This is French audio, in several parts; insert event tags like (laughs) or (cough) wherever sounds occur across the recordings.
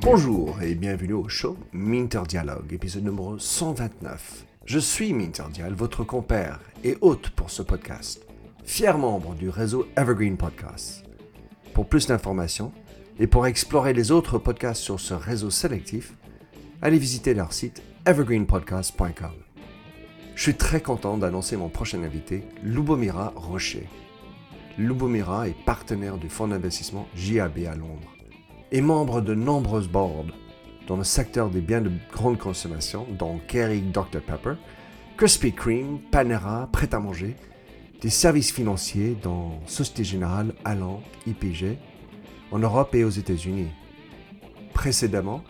Bonjour et bienvenue au show Minter Dialogue, épisode numéro 129. Je suis Minter Dial, votre compère et hôte pour ce podcast, fier membre du réseau Evergreen Podcast. Pour plus d'informations et pour explorer les autres podcasts sur ce réseau sélectif, allez visiter leur site evergreenpodcast.com. Je suis très content d'annoncer mon prochain invité, Lubomira Rocher. Lubomira est partenaire du fonds d'investissement JAB à Londres et membre de nombreuses boards dans le secteur des biens de grande consommation, dont Kerry Dr Pepper, Krispy Kreme, Panera, Prêt à manger, des services financiers dans Société Générale, Allant, IPG, en Europe et aux États-Unis. Précédemment,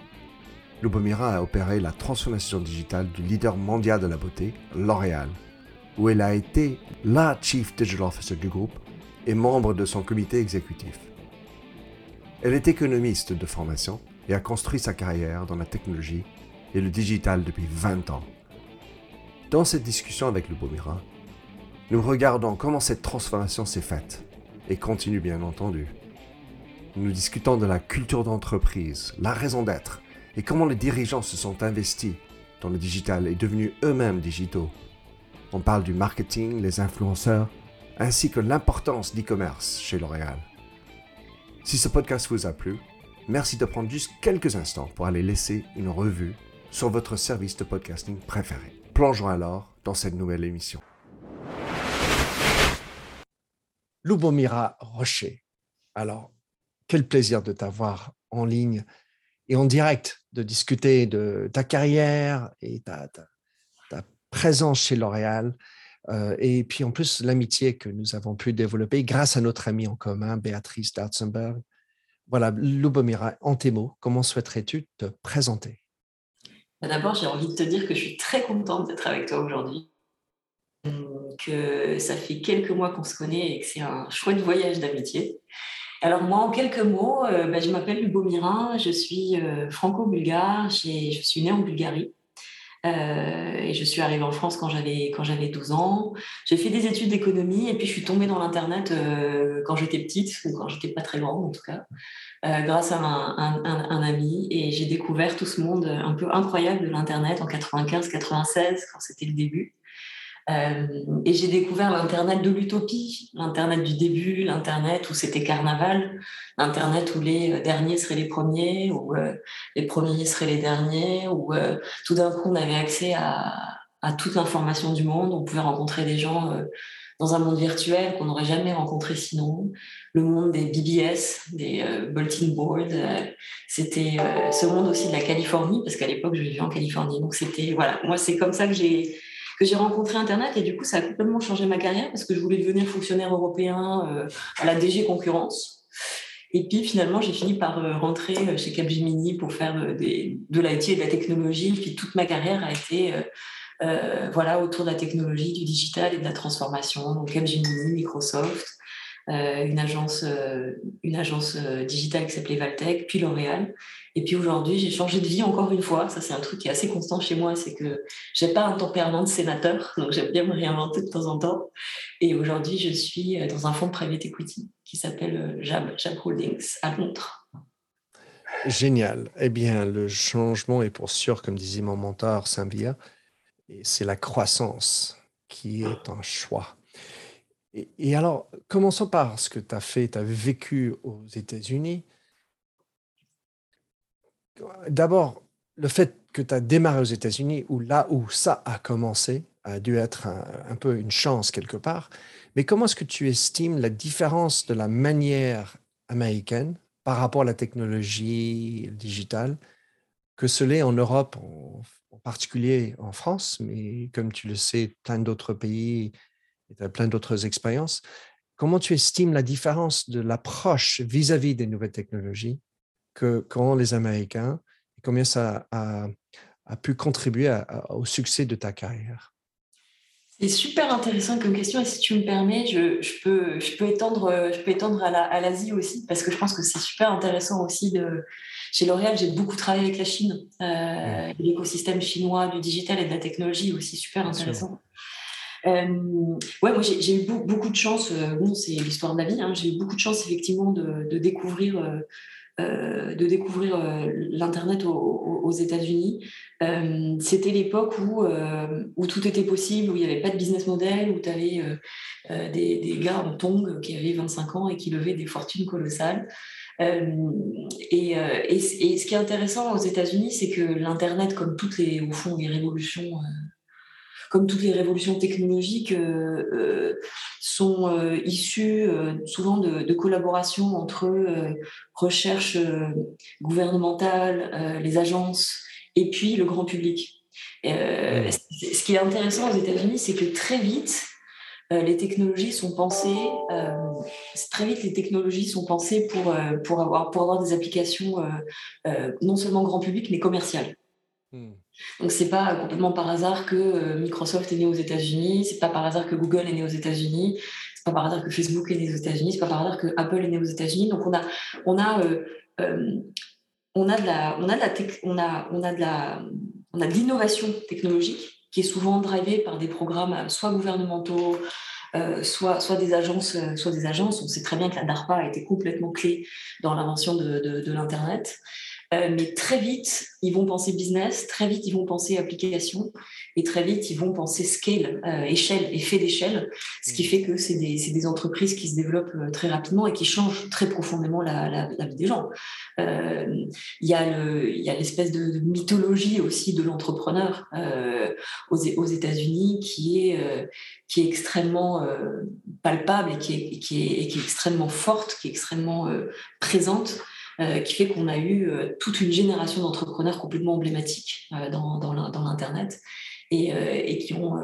Lubomira a opéré la transformation digitale du leader mondial de la beauté, L'Oréal, où elle a été la Chief Digital Officer du groupe et membre de son comité exécutif. Elle est économiste de formation et a construit sa carrière dans la technologie et le digital depuis 20 ans. Dans cette discussion avec Lubomira, nous regardons comment cette transformation s'est faite et continue bien entendu. Nous discutons de la culture d'entreprise, la raison d'être et comment les dirigeants se sont investis dans le digital et devenus eux-mêmes digitaux. On parle du marketing, les influenceurs, ainsi que l'importance d'e-commerce chez L'Oréal. Si ce podcast vous a plu, merci de prendre juste quelques instants pour aller laisser une revue sur votre service de podcasting préféré. Plongeons alors dans cette nouvelle émission. Lubomira Rocher. Alors, quel plaisir de t'avoir en ligne et en direct, de discuter de ta carrière et ta, ta, présence chez L'Oréal. Euh, et puis en plus, l'amitié que nous avons pu développer grâce à notre amie en commun, Béatrice Dartzenberg. Voilà, Lubomira, en tes mots, comment souhaiterais-tu te présenter? Bah, D'abord, j'ai envie de te dire que je suis très contente d'être avec toi aujourd'hui, que ça fait quelques mois qu'on se connaît et que c'est un chouette voyage d'amitié. Alors moi, en quelques mots, euh, bah, je m'appelle Lubomira, je suis euh, franco-bulgare, je suis née en Bulgarie. Euh, et je suis arrivée en France quand j'avais quand j'avais 12 ans. J'ai fait des études d'économie et puis je suis tombée dans l'internet quand j'étais petite ou quand j'étais pas très grande en tout cas, grâce à un, un ami et j'ai découvert tout ce monde un peu incroyable de l'internet en 95-96 quand c'était le début. Euh, et j'ai découvert l'Internet de l'utopie, l'Internet du début, l'Internet où c'était carnaval, l'Internet où les euh, derniers seraient les premiers, où euh, les premiers seraient les derniers, où tout d'un coup on avait accès à, toute l'information du monde, on pouvait rencontrer des gens dans un monde virtuel qu'on n'aurait jamais rencontré sinon. Le monde des BBS, des bulletin boards, c'était ce monde aussi de la Californie, parce qu'à l'époque je vivais en Californie. Donc c'était, voilà, moi c'est comme ça que j'ai que j'ai rencontré Internet et du coup, ça a complètement changé ma carrière parce que je voulais devenir fonctionnaire européen euh, à la DG Concurrence. Et puis finalement, j'ai fini par euh, rentrer euh, chez Capgemini pour faire de l'IT et de la technologie. Puis toute ma carrière a été voilà, autour de la technologie, du digital et de la transformation. Donc Capgemini, Microsoft, une agence, une agence digitale qui s'appelait Valtech, puis L'Oréal. Et puis aujourd'hui, j'ai changé de vie encore une fois. Ça, c'est un truc qui est assez constant chez moi, c'est que j'ai pas un tempérament de sénateur, (laughs) donc j'aime bien me réinventer de temps en temps. Et aujourd'hui, je suis euh, dans un fonds de private equity qui s'appelle euh, JAB, Holdings à Londres. Génial. Eh bien, le changement est pour sûr, comme disait mon mentor Sambia, et c'est la croissance qui est un choix. Et alors, commençons par ce que tu as fait. Tu as vécu aux États-Unis d'abord, le fait que tu as démarré aux États-Unis, où là où ça a commencé, a dû être un, peu une chance quelque part. Mais comment est-ce que tu estimes la différence de la manière américaine par rapport à la technologie digitale que ce l'est en Europe, en, particulier en France, mais comme tu le sais, plein d'autres pays et tu as plein d'autres expériences. Comment tu estimes la différence de l'approche vis-à-vis des nouvelles technologies que qu'ont les Américains et combien ça a, pu contribuer au succès de ta carrière? C'est super intéressant comme question et si tu me permets, je, peux, je peux étendre, je peux étendre à l'Asie aussi parce que je pense que c'est super intéressant aussi. De, chez L'Oréal, j'ai beaucoup travaillé avec la Chine, euh, l'écosystème chinois du digital et de la technologie aussi super intéressant. ouais, moi j'ai eu beaucoup de chance. bon, c'est l'histoire de la vie. Hein, j'ai eu beaucoup de chance effectivement de, découvrir de découvrir l'Internet aux, États-Unis. C'était l'époque où, tout était possible, où il n'y avait pas de business model, où tu avais des, des, gars en tongs qui avaient 25 ans et qui levaient des fortunes colossales. Et, et, ce qui est intéressant aux États-Unis, c'est que l'Internet, comme toutes les, au fond, les révolutions comme toutes les révolutions technologiques, euh, euh, sont euh, issues souvent de, collaborations entre recherche gouvernementale, les agences et puis le grand public. ce qui est intéressant aux États-Unis, c'est que très vite, les technologies sont pensées, très vite les technologies sont pensées pour, pour, avoir, pour avoir des applications non seulement grand public, mais commerciales. Hmm. Donc c'est pas complètement par hasard que euh, Microsoft est né aux États-Unis, c'est pas par hasard que Google est né aux États-Unis, c'est pas par hasard que Facebook est né aux États-Unis, c'est pas par hasard que Apple est né aux États-Unis. Donc on a on a euh, euh, on a de la on a de la on a on a de la on a de l'innovation technologique qui est souvent drivée par des programmes soit gouvernementaux, soit, soit, des agences, soit des agences. On sait très bien que la DARPA a été complètement clé dans l'invention de, de, de l'Internet. Euh, mais très vite, ils vont penser business, très vite, ils vont penser application, et très vite, ils vont penser scale, euh, échelle, effet d'échelle, ce qui mm. fait que c'est des, des, entreprises qui se développent euh, très rapidement et qui changent très profondément la, la, vie des gens. Il y a l'espèce de, de, mythologie aussi de l'entrepreneur aux, aux États-Unis qui est, qui est extrêmement palpable et qui est, qui, est, et qui est extrêmement forte, qui est extrêmement présente. Euh, qui fait qu'on a eu euh, toute une génération d'entrepreneurs complètement emblématiques euh, dans, l'Internet. Et, qui, ont,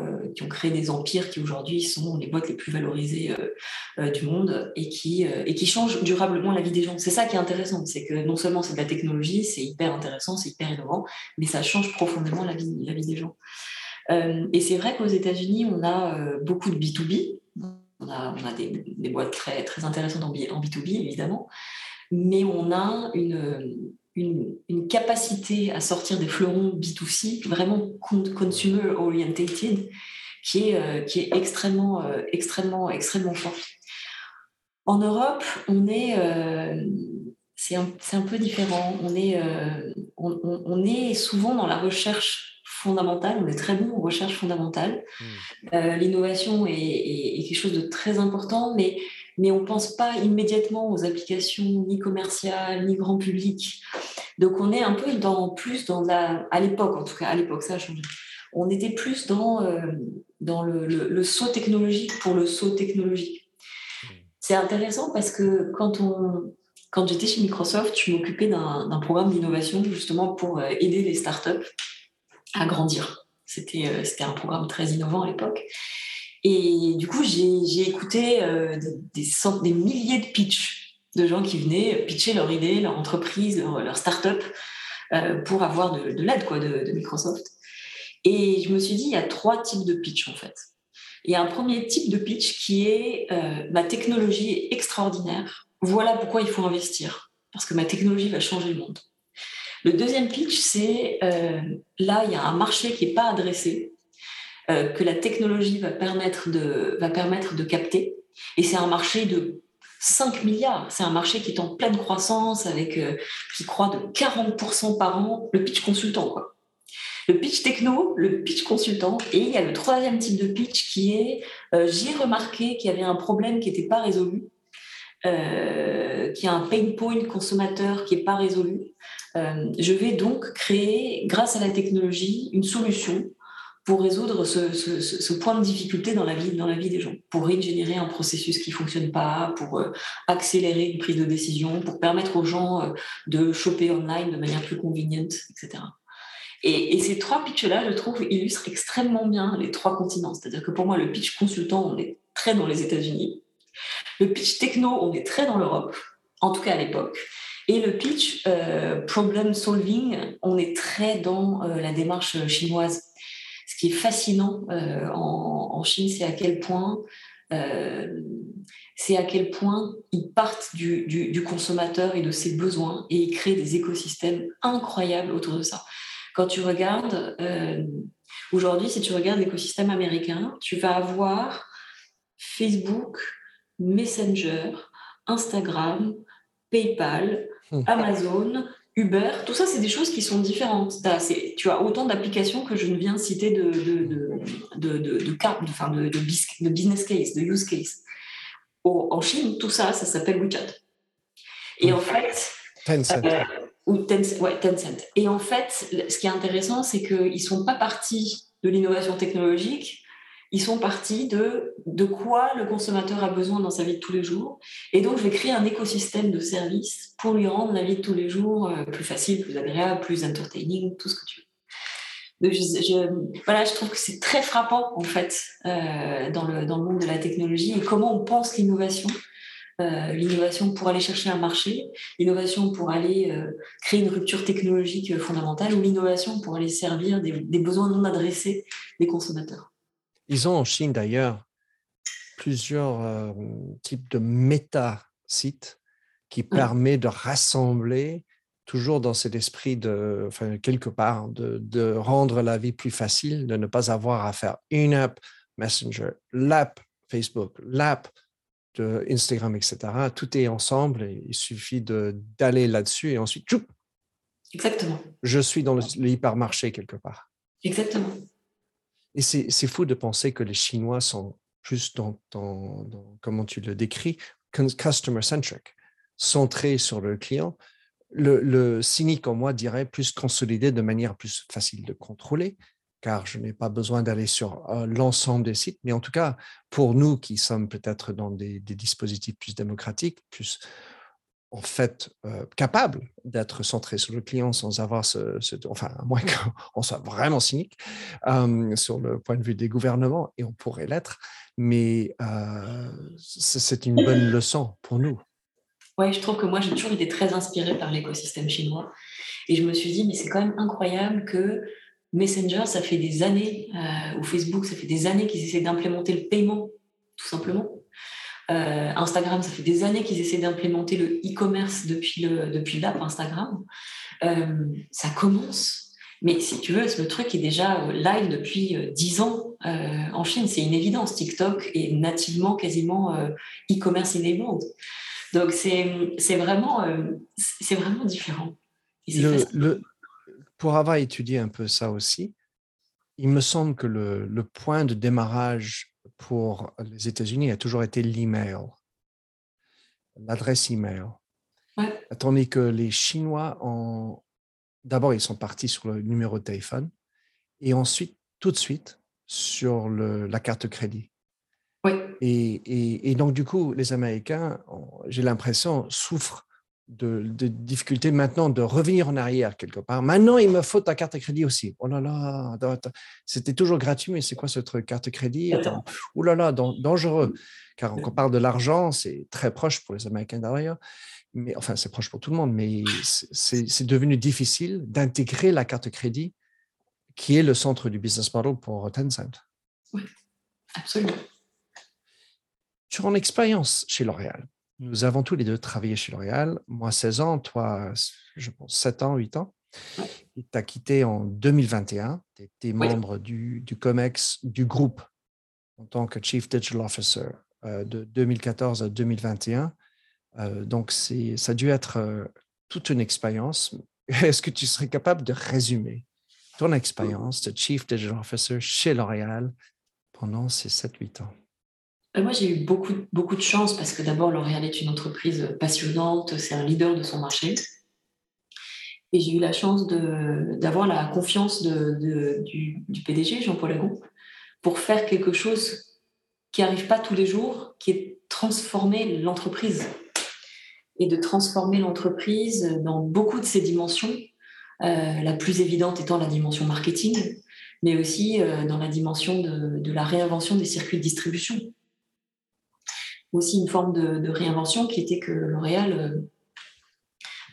créé des empires qui aujourd'hui sont les boîtes les plus valorisées du monde et qui, changent durablement la vie des gens. C'est ça qui est intéressant, c'est que non seulement c'est de la technologie, c'est hyper intéressant, c'est hyper innovant, mais ça change profondément la vie, des gens. et c'est vrai qu'aux États-Unis, on a beaucoup de B2B, on a, des, boîtes très, intéressantes en B2B, évidemment, mais on a une, une, capacité à sortir des fleurons B2C vraiment consumer orientated qui est, euh, qui est extrêmement, euh, extrêmement, extrêmement forte. En Europe, on est, euh, c'est un, un, peu différent. On est, on, on, est souvent dans la recherche fondamentale. On est très bon en recherche fondamentale. Mmh. L'innovation est, est, quelque chose de très important, mais mais on ne pense pas immédiatement aux applications ni commerciales, ni grand public. Donc on est un peu dans plus dans la, à l'époque en tout cas, à l'époque ça a changé. On était plus dans, euh, dans le, le, saut technologique pour le saut technologique. C'est intéressant parce que quand quand j'étais chez Microsoft, je m'occupais d'un programme d'innovation justement pour euh, aider les startups à grandir. Euh, c'était un programme très innovant à l'époque. Et du coup, j'ai écouté euh, des, milliers de pitchs de gens qui venaient pitcher leur idée, leur entreprise, leur, start-up euh, pour avoir de, l'aide de, Microsoft. Et je me suis dit, il y a trois types de pitch en fait. Il y a un premier type de pitch qui est euh, ma technologie est extraordinaire. Voilà pourquoi il faut investir. Parce que ma technologie va changer le monde. Le deuxième pitch, c'est là, il y a un marché qui n'est pas adressé que la technologie va permettre de, va permettre de capter. Et c'est un marché de 5 milliards. C'est un marché qui est en pleine croissance, avec, euh, qui croît de 40% par an, le pitch consultant. Quoi. Le pitch techno, le pitch consultant, et il y a le troisième type de pitch qui est euh, j'ai remarqué qu'il y avait un problème qui n'était pas résolu, euh, qui a un pain point consommateur qui n'est pas résolu. je vais donc créer, grâce à la technologie, une solution pour résoudre ce, point de difficulté dans la vie, dans la vie des gens, pour régénérer un processus qui fonctionne pas, pour euh, accélérer une prise de décision, pour permettre aux gens euh, de choper online de manière plus conveniente, etc. Et, ces trois pitchs-là, je trouve, illustrent extrêmement bien les trois continents. C'est-à-dire que pour moi, le pitch consultant, on est très dans les États-Unis. Le pitch techno, on est très dans l'Europe, en tout cas à l'époque. Et le pitch euh, problem solving, on est très dans la démarche chinoise qui est fascinant euh, en, Chine, c'est à quel point euh, c'est à quel point ils partent du, consommateur et de ses besoins et ils créent des écosystèmes incroyables autour de ça. Quand tu regardes, euh, Aujourd'hui, si tu regardes l'écosystème américain, tu vas avoir Facebook, Messenger, Instagram, PayPal, hmm. Amazon, Uber, tout ça, c'est des choses qui sont différentes. tu as autant d'applications que je ne viens citer de, de, de, de, de, de, business case, de use case. en Chine, tout ça, ça s'appelle WeChat. Et en fait. Tencent. Euh, ou Tencent, ouais, Tencent. Et en fait, ce qui est intéressant, c'est qu'ils ne sont pas partis de l'innovation technologique ils sont partis de de quoi le consommateur a besoin dans sa vie de tous les jours. Et donc, je vais créer un écosystème de services pour lui rendre la vie de tous les jours euh, plus facile, plus agréable, plus entertaining, tout ce que tu veux. Je, voilà, je trouve que c'est très frappant, en fait, euh, dans, le, dans le monde de la technologie et comment on pense l'innovation. Euh, l'innovation pour aller chercher un marché, l'innovation pour aller créer une rupture technologique fondamentale ou l'innovation pour aller servir des, des besoins non adressés des consommateurs. Ils ont en Chine d'ailleurs plusieurs types de méta-sites qui permettent de rassembler, toujours dans cet esprit de, enfin, quelque part, de, de, rendre la vie plus facile, de ne pas avoir à faire une app Messenger, l'app Facebook, l'app de Instagram, etc. Tout est ensemble et il suffit d'aller là-dessus et ensuite, Exactement. Je suis dans le, le hypermarché quelque part. Exactement. Et c'est fou de penser que les Chinois sont plus dans, comment tu le décris, customer-centric, centrés sur le client. Le, cynique en moi dirait plus consolidé de manière plus facile de contrôler, car je n'ai pas besoin d'aller sur euh, l'ensemble des sites. Mais en tout cas, pour nous qui sommes peut-être dans des, dispositifs plus démocratiques, plus en fait euh, capable d'être centré sur le client sans avoir ce, enfin à moins (laughs) qu'on soit vraiment cynique euh, sur le point de vue des gouvernements et on pourrait l'être, mais euh, c'est une bonne leçon pour nous. Oui, je trouve que moi j'ai toujours été très inspirée par l'écosystème chinois. Et je me suis dit mais c'est quand même incroyable que Messenger ça fait des années ou Facebook ça fait des années qu'ils essaient d'implémenter le paiement tout simplement euh, Instagram, ça fait des années qu'ils essaient d'implémenter le e-commerce depuis le depuis l'app Instagram. Euh, ça commence, mais si tu veux, le truc est déjà euh, live depuis 10 ans en Chine. C'est une évidence. TikTok est nativement quasiment e-commerce enabled. Donc c'est vraiment c'est vraiment différent. pour avoir étudié un peu ça aussi, il me semble que le, le point de démarrage pour les États-Unis a toujours été l'email, l'adresse email. Ouais. Tandis que les Chinois, ont... d'abord, ils sont partis sur le numéro de téléphone et ensuite, tout de suite, sur le, la carte crédit. Oui. Et, et, donc, du coup, les Américains, j'ai l'impression, souffrent de, difficulté maintenant de revenir en arrière quelque part. Maintenant, il me faut ta carte de crédit aussi. Oh là là, c'était toujours gratuit, mais c'est quoi ce truc Carte de crédit? Attends. Oh là là, dangereux. Car quand on parle de l'argent, c'est très proche pour les Américains d'ailleurs. Mais enfin, c'est proche pour tout le monde, mais c'est devenu difficile d'intégrer la carte de crédit qui est le centre du business model pour Tencent. Oui, absolument. Sur en expérience chez L'Oréal, nous avons tous les deux travaillé chez L'Oréal. Moi, 16 ans, toi, je pense 7 ans, 8 ans. Tu as quitté en 2021. Tu étais membre du, du, COMEX, du groupe, en tant que Chief Digital Officer euh, de 2014 à 2021. Euh, donc, ça a dû être euh, toute une expérience. (laughs) Est-ce que tu serais capable de résumer ton expérience de Chief Digital Officer chez L'Oréal pendant ces 7-8 ans? Moi, j'ai eu beaucoup, beaucoup de chance parce que d'abord, L'Oréal est une entreprise passionnante, c'est un leader de son marché. Et j'ai eu la chance d'avoir la confiance du, PDG, Jean-Paul Agon, pour faire quelque chose qui n'arrive pas tous les jours, qui est transformer l'entreprise. Et de transformer l'entreprise dans beaucoup de ses dimensions, euh, la plus évidente étant la dimension marketing, mais aussi euh, dans la dimension de la réinvention des circuits de distribution aussi une forme de, réinvention qui était que L'Oréal euh,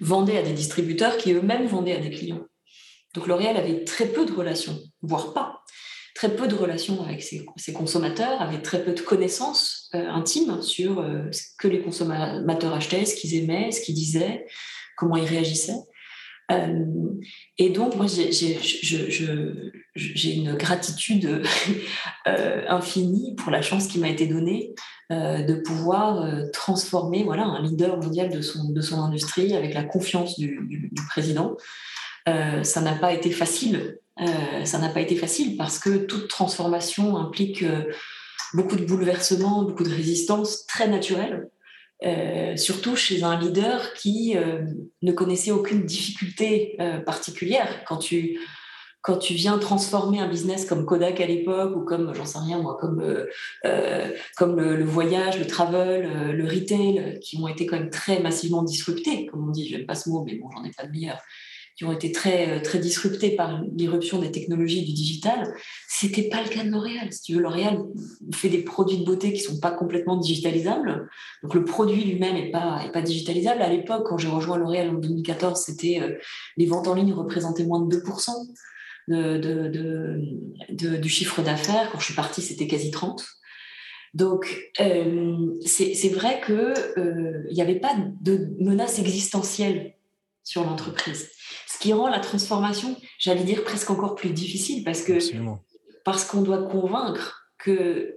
vendait à des distributeurs qui eux-mêmes vendaient à des clients. Donc L'Oréal avait très peu de relations, voire pas, très peu de relations avec ses, consommateurs, avait très peu de connaissances euh, intimes sur euh, ce que les consommateurs achetaient, ce qu'ils aimaient, ce qu'ils disaient, comment ils réagissaient. et donc, moi, j'ai une gratitude (laughs) infinie pour la chance qui m'a été donnée de pouvoir transformer voilà, un leader mondial de son, de son industrie avec la confiance du, président. ça n'a pas été facile. ça n'a pas été facile parce que toute transformation implique beaucoup de bouleversements, beaucoup de résistance très naturelle, euh, surtout chez un leader qui euh, ne connaissait aucune difficulté euh, particulière. Quand tu, quand tu viens transformer un business comme Kodak à l'époque ou comme, j'en sais rien moi, comme, comme le, voyage, le travel, le retail, qui ont été quand même très massivement disruptés, comme on dit, je n'aime pas ce mot, mais bon, j'en ai pas de meilleur qui ont été très, euh, très disruptés par l'irruption des technologies du digital. C'était pas le cas de L'Oréal. Si tu veux, L'Oréal fait des produits de beauté qui sont pas complètement digitalisables. Donc le produit lui-même est pas, est pas digitalisable. À l'époque, quand j'ai rejoint L'Oréal en 2014, c'était euh, les ventes en ligne représentaient moins de 2% de, de, du chiffre d'affaires. Quand je suis partie, c'était quasi 30. Donc, euh, c'est vrai qu'il n'y avait pas de menace existentielle sur l'entreprise qui rend la transformation, j'allais dire, presque encore plus difficile parce que parce qu'on doit convaincre que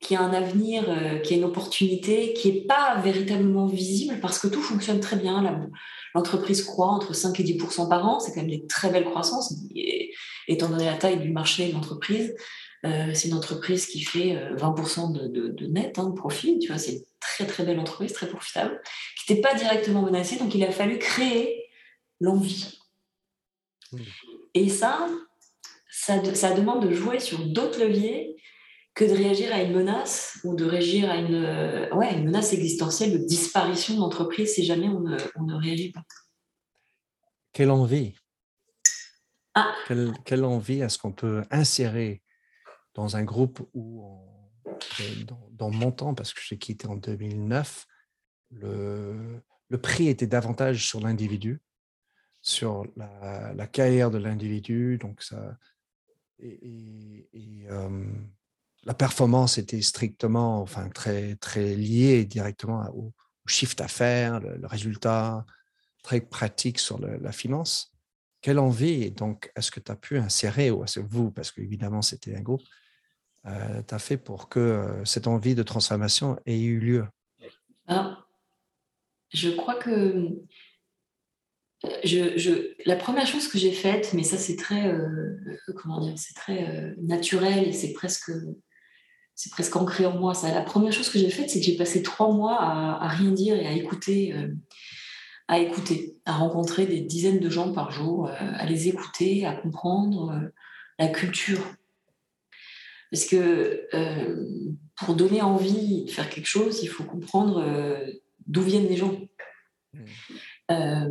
qu'il y a un avenir, euh, qu'il y a une opportunité qui n'est pas véritablement visible parce que tout fonctionne très bien. L'entreprise croît entre 5 et 10% par an, c'est quand même des très belles croissances, étant donné la taille du marché de l'entreprise. Euh, c'est une entreprise qui fait 20% euh, de, de, net, hein, de profit, tu vois, c'est une très très belle entreprise, très profitable, qui n'était pas directement menacée, donc il a fallu créer l'envie et ça, ça, demande de jouer sur d'autres leviers que de réagir à une menace ou de réagir à une, euh, ouais, une menace existentielle de disparition d'entreprise si jamais on ne, réagit pas. Quelle envie ah. quelle, envie est-ce qu'on peut insérer dans un groupe où, dans, mon temps, parce que j'ai quitté en 2009, le, le prix était davantage sur l'individu sur la, carrière de l'individu. Donc ça, et, la performance était strictement, enfin très très liée directement au, chiffre d'affaires, le, résultat très pratique sur la finance. Quelle envie donc est-ce que tu as pu insérer, ou est-ce que vous, parce qu'évidemment c'était un groupe, euh, tu as fait pour que euh, cette envie de transformation ait eu lieu? Ah, Je crois que je, la première chose que j'ai faite, mais ça c'est très, euh, comment dire, c'est très euh, naturel et c'est presque, c'est presque ancré en moi. La première chose que j'ai faite, c'est que j'ai passé trois mois à, rien dire et à écouter, euh, à écouter, à rencontrer des dizaines de gens par jour, à les écouter, à comprendre la culture. Parce que pour donner envie de faire quelque chose, il faut comprendre d'où viennent les gens. Mmh. Euh,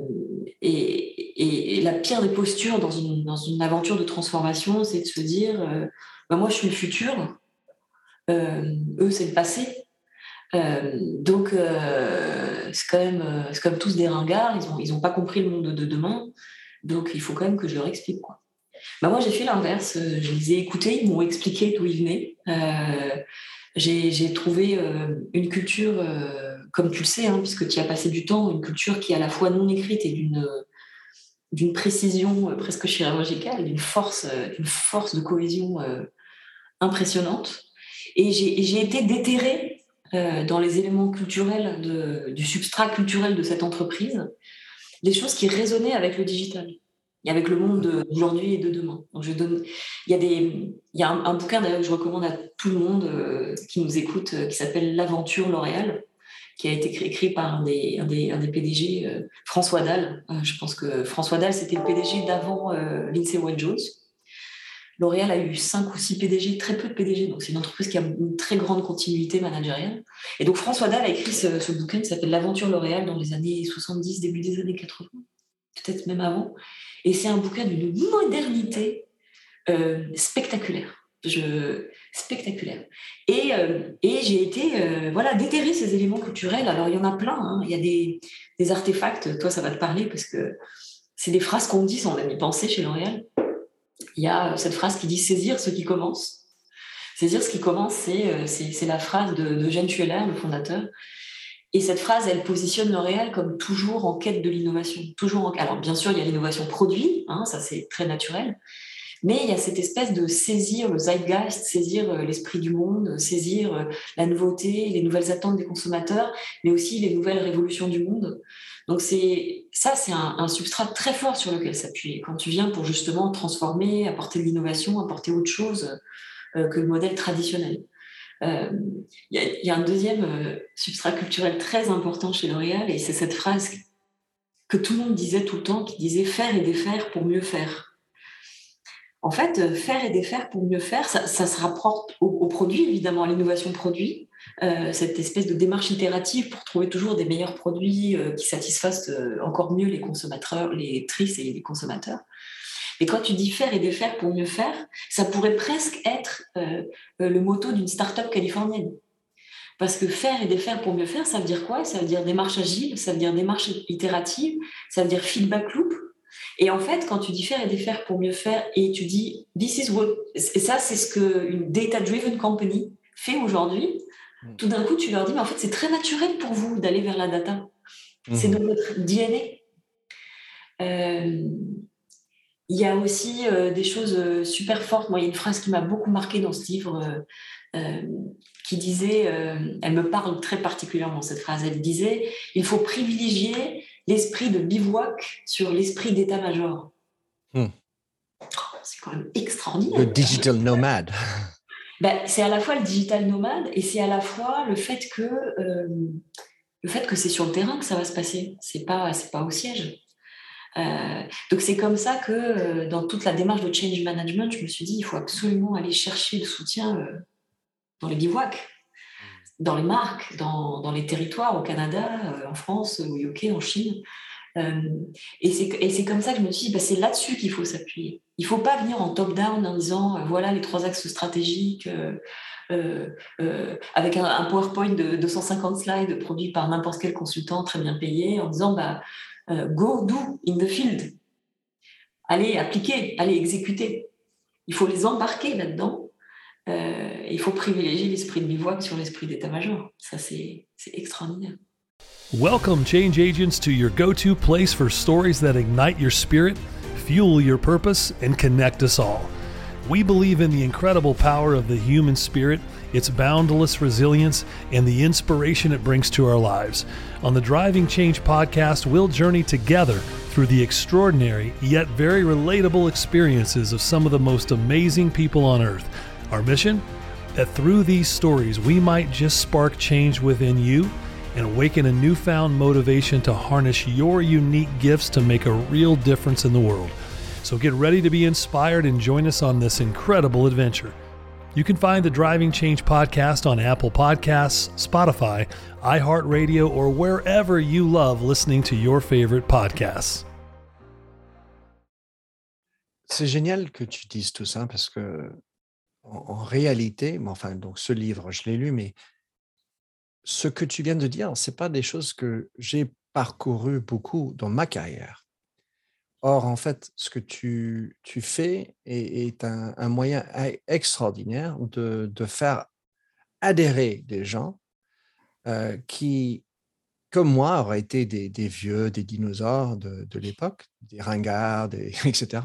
et, la pire des postures dans une, dans une aventure de transformation, c'est de se dire euh, bah, moi, je suis le futur, euh, eux, c'est le passé. Donc, c'est quand, même, quand même tous des ringards, ils n'ont ils ont pas compris le monde de, demain, donc il faut quand même que je leur explique. Quoi. Bah, moi, j'ai fait l'inverse, je les ai écoutés, ils m'ont expliqué d'où ils venaient. j'ai trouvé une culture comme tu le sais, hein, puisque tu as passé du temps, une culture qui est à la fois non écrite et d'une d'une précision euh, presque chirurgicale, d'une force, euh, d'une force de cohésion euh, impressionnante. Et j'ai été déterrée dans les éléments culturels du substrat culturel de cette entreprise, des choses qui résonnaient avec le digital et avec le monde d'aujourd'hui et de demain. Donc je donne, il y a, des, il y a un, bouquin d'ailleurs que je recommande à tout le monde qui nous écoute, qui s'appelle L'aventure L'Oréal, qui a été écrit par un des, PDG, euh, François Dalle. Euh, je pense que François Dalle, c'était le PDG d'avant euh, Lindsay Wade-Jones. L'Oréal a eu cinq ou six PDG, très peu de PDG, donc c'est une entreprise qui a une très grande continuité managériale. Et donc François Dalle a écrit ce, bouquin qui s'appelle L'aventure L'Oréal dans les années 70, début des années 80, peut-être même avant. Et c'est un bouquin d'une modernité spectaculaire. Je, spectaculaire. Et, euh, et j'ai été euh, voilà, déterrer ces éléments culturels. Alors, il y en a plein. Hein. Il y a des, des, artefacts. Toi, ça va te parler parce que c'est des phrases qu'on dit sans même y penser chez L'Oréal. Il y a cette phrase qui dit saisir ce qui commence. Saisir ce qui commence, c'est, euh, la phrase de, de Jeanne le fondateur. Et cette phrase, elle positionne L'Oréal comme toujours en quête de l'innovation. Toujours en... Alors, bien sûr, il y a l'innovation produit, hein, ça c'est très naturel, mais il y a cette espèce de saisir le zeitgeist, saisir euh, l'esprit du monde, saisir euh, la nouveauté, les nouvelles attentes des consommateurs, mais aussi les nouvelles révolutions du monde. Donc c'est ça, c'est un, substrat très fort sur lequel s'appuyer quand tu viens pour justement transformer, apporter de l'innovation, apporter autre chose euh, que le modèle traditionnel. Il y, a un deuxième substrat culturel très important chez L'Oréal et c'est cette phrase que tout le monde disait tout le temps, qui disait faire et défaire pour mieux faire. En fait, euh, faire et défaire pour mieux faire, ça, se rapporte au, produit, évidemment, à l'innovation produit, euh, cette espèce de démarche itérative pour trouver toujours des meilleurs produits euh, qui satisfassent encore mieux les consommateurs, les tristes et les consommateurs. Et quand tu dis faire et défaire pour mieux faire, ça pourrait presque être le motto d'une start-up californienne. Parce que faire et défaire pour mieux faire, ça veut dire quoi? Ça veut dire démarche agile, ça veut dire démarche itérative, ça veut dire feedback loop, et en fait, quand tu dis faire et défaire pour mieux faire, et tu dis this is what, et ça, c'est ce qu'une data-driven company fait aujourd'hui, mm. tout d'un coup, tu leur dis, mais en fait, c'est très naturel pour vous d'aller vers la data. C'est mm-hmm. dans votre DNA. Euh, il y a aussi euh, des choses euh, super fortes. Moi, il y a une phrase qui m'a beaucoup marqué dans ce livre qui disait, elle me parle très particulièrement, cette phrase, elle disait, il faut privilégier l'esprit de bivouac sur l'esprit d'état-major. Hmm. Oh, c'est quand même extraordinaire. Le digital nomade. (laughs) Ben, c'est à la fois le digital nomade et c'est à la fois le fait que euh, le fait que c'est sur le terrain que ça va se passer. C'est pas c'est pas au siège. Euh, donc c'est comme ça que euh, dans toute la démarche de change management, je me suis dit il faut absolument aller chercher le soutien dans les bivouacs dans les marques, dans, dans, les territoires, au Canada, euh, en France, au UK, en Chine. Euh, et c'est comme ça que je me suis dit, bah, c'est là-dessus qu'il faut s'appuyer. Il ne faut pas venir en top-down en disant, euh, voilà les trois axes stratégiques, avec un, PowerPoint de 250 slides produit par n'importe quel consultant très bien payé, en disant, bah, go do in the field. Allez appliquer, allez exécuter. Il faut les embarquer là-dedans euh, il faut privilégier l'esprit de bivouac sur l'esprit d'état-major. Ça, c'est extraordinaire. Welcome, change agents, to your go to place for stories that ignite your spirit, fuel your purpose, and connect us all. We believe in the incredible power of the human spirit, its boundless resilience, and the inspiration it brings to our lives. On the Driving Change podcast, we'll journey together through the extraordinary yet very relatable experiences of some of the most amazing people on earth our mission? That through these stories, we might just spark change within you and awaken a newfound motivation to harness your unique gifts to make a real difference in the world. So get ready to be inspired and join us on this incredible adventure. You can find the Driving Change podcast on Apple Podcasts, Spotify, iHeartRadio, or wherever you love listening to your favorite podcasts. C'est génial que tu dises tout ça parce que en, réalité, mais enfin, donc ce livre, je l'ai lu, mais ce que tu viens de dire, ce n'est pas des choses que j'ai parcouru beaucoup dans ma carrière. Or, en fait, ce que tu, fais est, un, moyen extraordinaire de, faire adhérer des gens euh, qui, comme moi, auraient été des, vieux, des dinosaures de l'époque, des ringards, (laughs) etc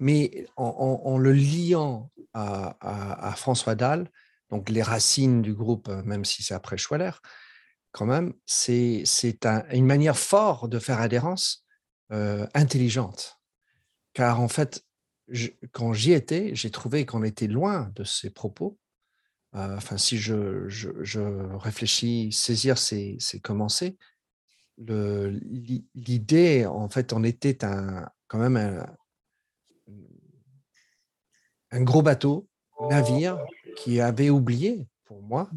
mais en, le liant à, François Dalle, donc les racines du groupe, euh, même si c'est après Schwaller, quand même, c'est une manière forte de faire adhérence euh, intelligente. Car en fait, quand j'y étais, j'ai trouvé qu'on était loin de ces propos. Euh, enfin, si je, réfléchis, saisir, c'est commencer. L'idée, en fait, on était un, quand même un, un gros bateau, navire, qui avait oublié, pour moi,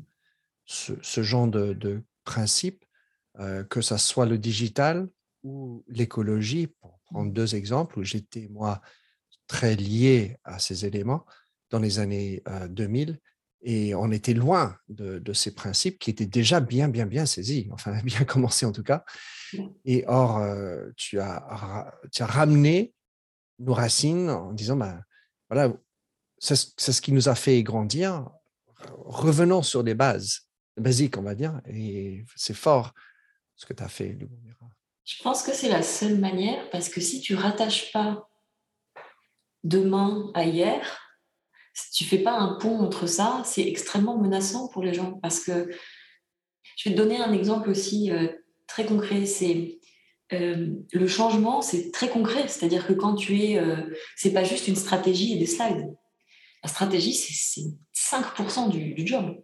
ce, genre de, principe, euh, que ce soit le digital ou l'écologie, pour prendre deux exemples où j'étais, moi, très lié à ces éléments dans les années 2000. Euh, et on était loin de, ces principes qui étaient déjà bien, bien, bien saisis, (laughs) enfin bien commencé en tout cas. Et or, euh, tu, as, tu as ramené nos racines en disant, ben, voilà, c'est ce qui nous a fait grandir. Revenons sur des bases. basique, on va dire. Et c'est fort ce que tu as fait. Je pense que c'est la seule manière parce que si tu rattaches pas demain à hier, si tu fais pas un pont entre ça, c'est extrêmement menaçant pour les gens parce que je vais te donner un exemple aussi euh, très concret. C'est euh, le changement, c'est très concret. C'est-à-dire que quand tu es, euh, c'est pas juste une stratégie et des slides. La stratégie, c'est 5% du, du, job.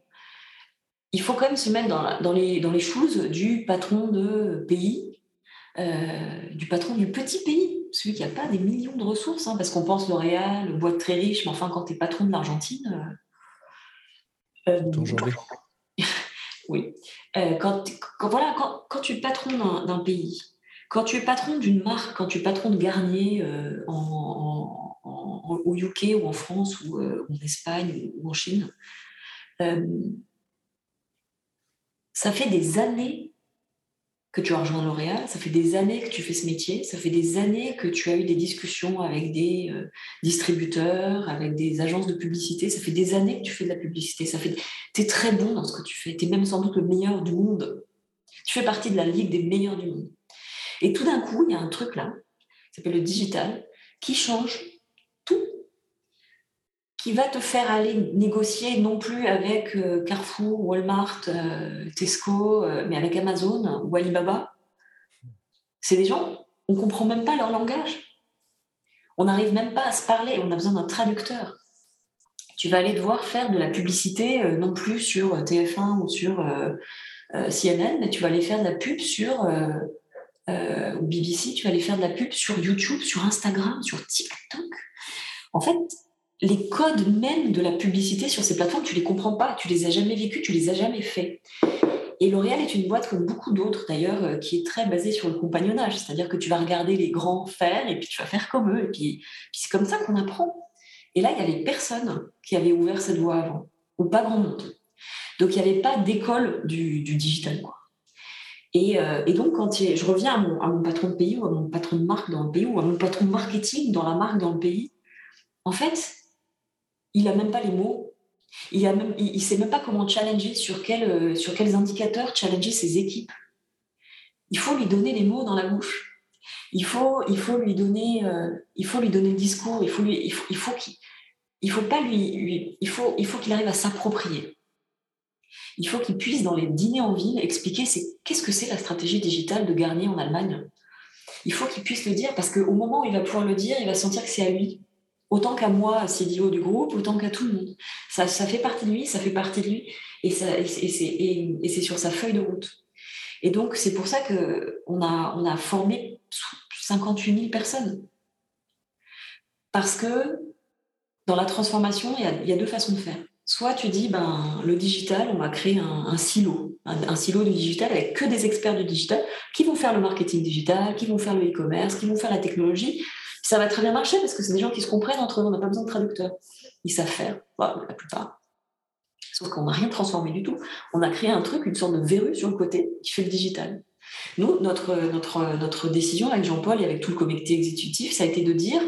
Il faut quand même se mettre dans, dans, les, dans les choses du patron de pays, euh, du patron du petit pays, celui qui n'a pas des millions de ressources, hein, parce qu'on pense L'Oréal, boîte très riche, mais enfin, quand tu es patron de l'Argentine. Euh, (laughs) oui. Quand, quand, voilà, quand, quand tu es patron d'un pays, quand tu es patron d'une marque, quand tu es patron de Garnier euh, en, au UK ou en France ou euh, en Espagne ou en Chine, euh, ça fait des années que tu as rejoint L'Oréal, ça fait des années que tu fais ce métier, ça fait des années que tu as eu des discussions avec des distributeurs, avec des agences de publicité, ça fait des années que tu fais de la publicité, ça fait tu es très bon dans ce que tu fais, tu es même sans doute le meilleur du monde. Tu fais partie de la ligue des meilleurs du monde. Et tout d'un coup, il y a un truc là, qui s'appelle le digital, qui change tout, qui va te faire aller négocier non plus avec euh, Carrefour, Walmart, euh, Tesco, euh, mais avec Amazon ou Alibaba. C'est des gens, on ne comprend même pas leur langage. On n'arrive même pas à se parler, on a besoin d'un traducteur. Tu vas aller devoir faire de la publicité, non plus sur TF1 ou sur CNN, mais tu vas aller faire de la pub sur euh, ou BBC, tu vas aller faire de la pub sur YouTube, sur Instagram, sur TikTok. En fait, les codes même de la publicité sur ces plateformes, tu les comprends pas, tu les as jamais vécus, tu les as jamais faits. Et L'Oréal est une boîte comme beaucoup d'autres d'ailleurs euh, qui est très basée sur le compagnonnage, c'est-à-dire que tu vas regarder les grands faire et puis tu vas faire comme eux et puis, c'est comme ça qu'on apprend. Et là, il y avait personne qui avait ouvert cette voie avant, ou pas grand monde. Donc il n'y avait pas d'école du, du digital. Quoi. Euh, et, donc, quand je reviens à mon, patron de pays ou à mon patron de marque dans le pays ou à mon patron marketing dans la marque dans le pays, en fait, il n'a même pas les mots. Il ne sait même pas comment challenger, euh, sur quels indicateurs challenger ses équipes. Il faut lui donner les mots dans la bouche. Il faut, euh, lui donner le discours. Il faut, faut, il faut qu'il arrive à s'approprier il faut qu'il puisse, dans les dîners en ville, expliquer qu'est-ce que c'est la stratégie digitale de Garnier en Allemagne. Il faut qu'il puisse le dire parce qu'au moment où il va pouvoir le dire, il va sentir que c'est à lui. Autant qu'à moi, CDO du groupe, autant qu'à tout le monde. Ça, fait partie de lui, ça fait partie de lui, et, c'est, sur sa feuille de route. Et donc, c'est pour ça qu'on a, on a formé 58 000 personnes. Parce que dans la transformation, il y a deux façons de faire. Soit tu dis, ben, le digital, on va créer un, silo, un, silo de digital avec que des experts du digital qui vont faire le marketing digital, qui vont faire le e-commerce, qui vont faire la technologie. Ça va très bien marcher parce que c'est des gens qui se comprennent entre eux, on n'a pas besoin de traducteurs. Ils savent faire, la plupart. Sauf qu'on n'a rien transformé du tout. On a créé un truc, une sorte de verrue sur le côté qui fait le digital. Nous, notre, notre, notre décision avec Jean-Paul et avec tout le comité exécutif, ça a été de dire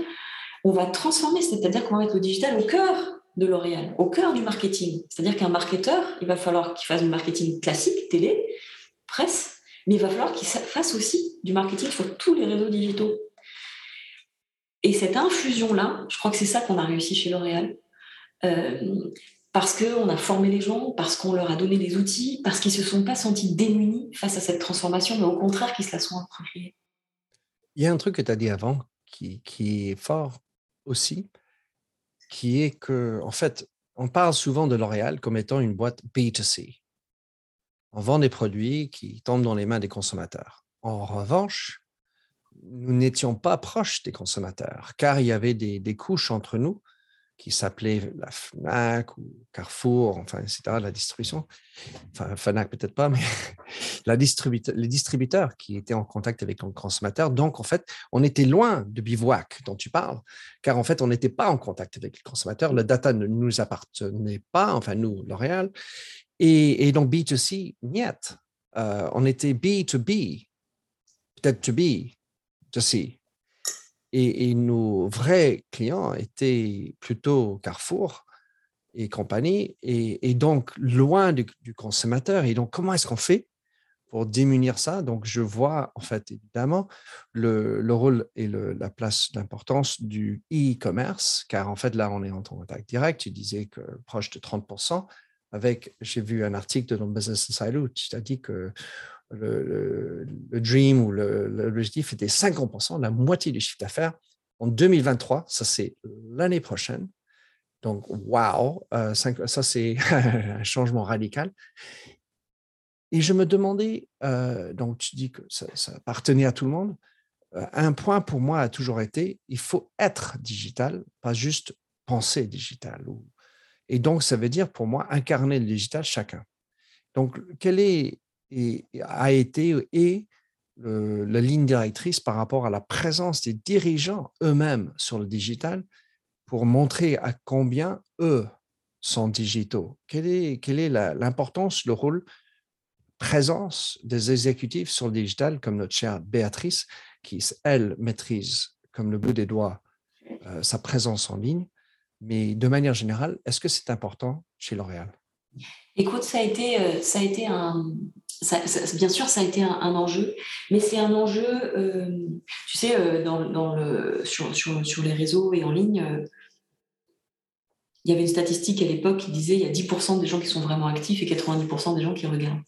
on va transformer, c'est-à-dire qu'on va mettre le digital au cœur de L'Oréal, au cœur du marketing. C'est-à-dire qu'un marketeur, il va falloir qu'il fasse du marketing classique, télé, presse, mais il va falloir qu'il fasse aussi du marketing sur tous les réseaux digitaux. Et cette infusion-là, je crois que c'est ça qu'on a réussi chez L'Oréal. Euh, parce qu'on a formé les gens, parce qu'on leur a donné des outils, parce qu'ils ne se sont pas sentis démunis face à cette transformation, mais au contraire qu'ils se la sont appropriée. Il y a un truc que tu as dit avant qui, qui est fort aussi, qui est que, en fait, on parle souvent de L'Oréal comme étant une boîte B2C. On vend des produits qui tombent dans les mains des consommateurs. En revanche, nous n'étions pas proches des consommateurs, car il y avait des, des couches entre nous qui s'appelait la FNAC ou Carrefour, enfin, etc., la distribution. Enfin, FNAC peut-être pas, mais (laughs) les distributeurs qui étaient en contact avec le consommateur. Donc, en fait, on était loin de bivouac dont tu parles, car en fait, on n'était pas en contact avec le consommateur. Le data ne nous appartenait pas, enfin, nous, L'Oréal. Et, donc, B2C, niet. Euh, on était B2B, peut-être to B, to C. Et, nos vrais clients étaient plutôt Carrefour et compagnie, et, donc loin du, consommateur. Et donc, comment est-ce qu'on fait pour diminuer ça? Donc, je vois en fait évidemment le, rôle et la place d'importance du e-commerce, car en fait là, on est en contact direct. Tu disais que proche de 30%. Avec, j'ai vu un article dans Business Insider où tu as dit que le, dream ou l'objectif était 50%, la moitié du chiffre d'affaires en 2023. Ça, c'est l'année prochaine. Donc, wow, euh, ça c'est (laughs) un changement radical. Et je me demandais, euh, donc tu dis que ça, appartenait à tout le monde. Euh, un point pour moi a toujours été, il faut être digital, pas juste penser digital. Et donc, ça veut dire pour moi incarner le digital chacun. Donc, quelle est et, a été et la ligne directrice par rapport à la présence des dirigeants eux-mêmes sur le digital pour montrer à combien eux sont digitaux. Quelle est, quelle est l'importance, le rôle, présence des exécutifs sur le digital, comme notre chère Béatrice, qui, elle, maîtrise comme le bout des doigts euh, sa présence en ligne. Mais de manière générale, est-ce que c'est important chez L'Oréal? Écoute, ça a été, euh, ça a été un, bien sûr, ça a été un, enjeu, mais c'est un enjeu, euh, tu sais, dans, dans le, sur, les réseaux et en ligne, il y avait une statistique à l'époque qui disait il y a 10% des gens qui sont vraiment actifs et 90% des gens qui regardent.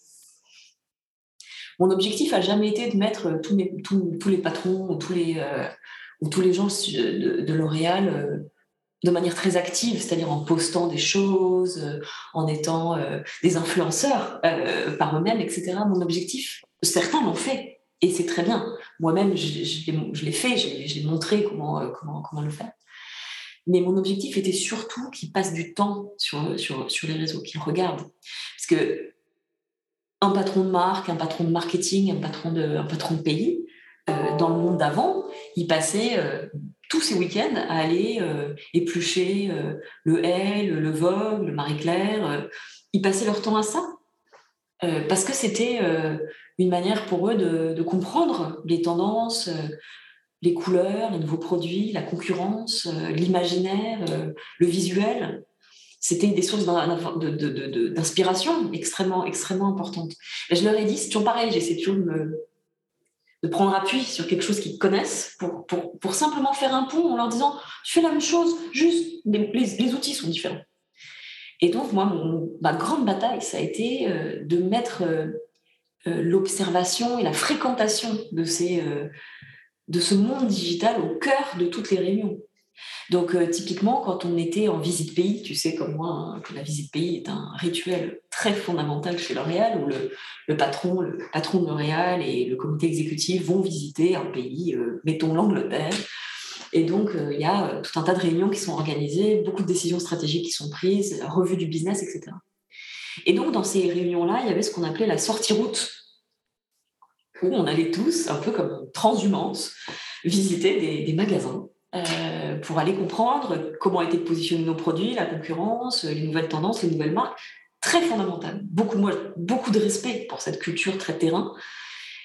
Mon objectif n'a jamais été de mettre tous, les patrons ou tous les, euh, ou tous les gens de, L'Oréal euh, de manière très active, c'est-à-dire en postant des choses, euh, en étant des influenceurs par eux-mêmes, etc. Mon objectif, certains l'ont fait et c'est très bien. Moi-même, je, je l'ai fait, j'ai montré comment, comment, comment le faire. Mais mon objectif était surtout qu'ils passent du temps sur, sur, sur les réseaux, qu'ils regardent. Parce que un patron de marque, un patron de marketing, un patron de, un patron de pays, euh, dans le monde d'avant, ils passaient euh, tous ces week-ends à aller euh, éplucher le Elle, le Vogue, le Marie-Claire. ils passaient leur temps à ça. parce que c'était une manière pour eux de, comprendre les tendances, les couleurs, les nouveaux produits, la concurrence, euh, l'imaginaire, euh, le visuel. C'était des sources d'inspiration extrêmement, extrêmement importantes. Et je leur ai dit, c'est toujours pareil, j'essaie toujours de, de, prendre appui sur quelque chose qu'ils connaissent pour, simplement faire un pont en leur disant, tu fais la même chose, juste les, outils sont différents. Et donc, moi, ma grande bataille, ça a été euh, de mettre l'observation et la fréquentation de ces de ce monde digital au cœur de toutes les réunions. Donc, euh, typiquement, quand on était en visite pays, tu sais comme moi hein, que la visite pays est un rituel très fondamental chez L'Oréal, où le, patron, le patron de L'Oréal et le comité exécutif vont visiter un pays, euh, mettons l'Angleterre. Et donc, euh, il y a tout un tas de réunions qui sont organisées, beaucoup de décisions stratégiques qui sont prises, revue du business, etc. Et donc, dans ces réunions-là, il y avait ce qu'on appelait la sortie route où on allait tous, un peu comme transhumance, visiter des, magasins euh, pour aller comprendre comment étaient positionnés nos produits, la concurrence, les nouvelles tendances, les nouvelles marques. Très fondamental. Beaucoup, de respect pour cette culture très terrain.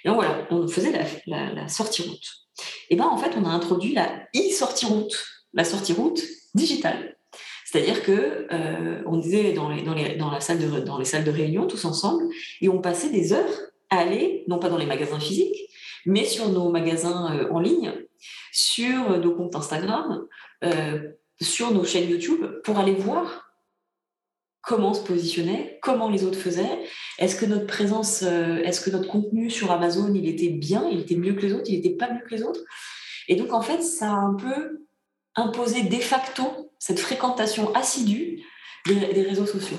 Et donc voilà, on faisait la, sortie route. Et bien en fait, on a introduit la e-sortie route, la sortie route digitale. C'est-à-dire que euh, dans les, la salle de, dans les salles de réunion tous ensemble, et on passait des heures aller, non pas dans les magasins physiques, mais sur nos magasins euh, en ligne, sur nos comptes Instagram, euh, sur nos chaînes YouTube, pour aller voir comment on se positionnait, comment les autres faisaient, est-ce que notre présence, euh, est-ce que notre contenu sur Amazon, il était bien, il était mieux que les autres, il n'était pas mieux que les autres? Et donc, en fait, ça a un peu imposé de facto cette fréquentation assidue des réseaux sociaux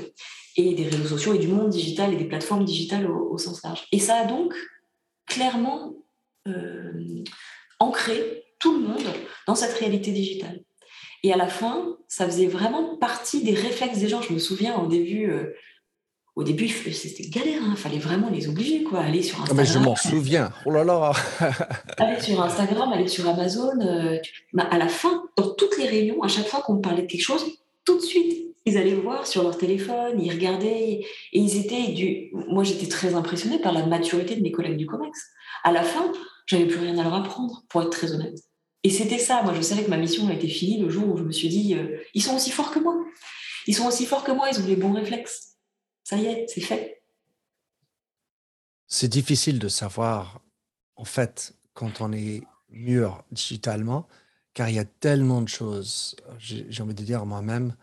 et des réseaux sociaux et du monde digital et des plateformes digitales au, sens large. Et ça a donc clairement euh, ancré tout le monde dans cette réalité digitale. Et à la fin, ça faisait vraiment partie des réflexes des gens. Je me souviens au début, euh, au début, c'était galère. Il hein. fallait vraiment les obliger, quoi. Aller sur Instagram. Ah, mais je m'en souviens. Oh là là. (laughs) aller sur Instagram, aller sur Amazon. Euh, bah, à la fin, dans toutes les réunions, à chaque fois qu'on parlait de quelque chose, tout de suite, ils allaient voir sur leur téléphone, ils regardaient, et ils étaient du. Moi, j'étais très impressionnée par la maturité de mes collègues du COMEX. À la fin, j'avais plus rien à leur apprendre, pour être très honnête. Et c'était ça. Moi, je savais que ma mission a été finie le jour où je me suis dit, euh, ils sont aussi forts que moi. Ils sont aussi forts que moi, ils ont les bons réflexes. Ça y est, c'est fait. C'est difficile de savoir, en fait, quand on est mûr digitalement, car il y a tellement de choses. J'ai envie de dire moi-même,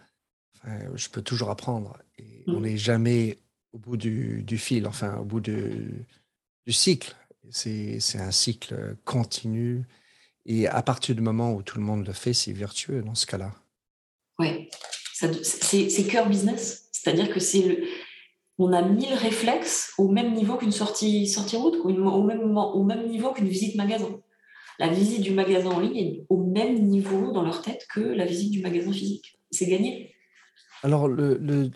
je peux toujours apprendre. Et on mm. n'est jamais au bout du, fil, enfin, au bout du, du cycle. C'est un cycle continu. Et à partir du moment où tout le monde le fait, c'est vertueux dans ce cas-là. Oui, c'est cœur business. C'est-à-dire que c'est on a mis le réflexe au même niveau qu'une sortie, sortie route, au même, au même niveau qu'une visite magasin. La visite du magasin en ligne est au même niveau dans leur tête que la visite du magasin physique. C'est gagné. Alors, le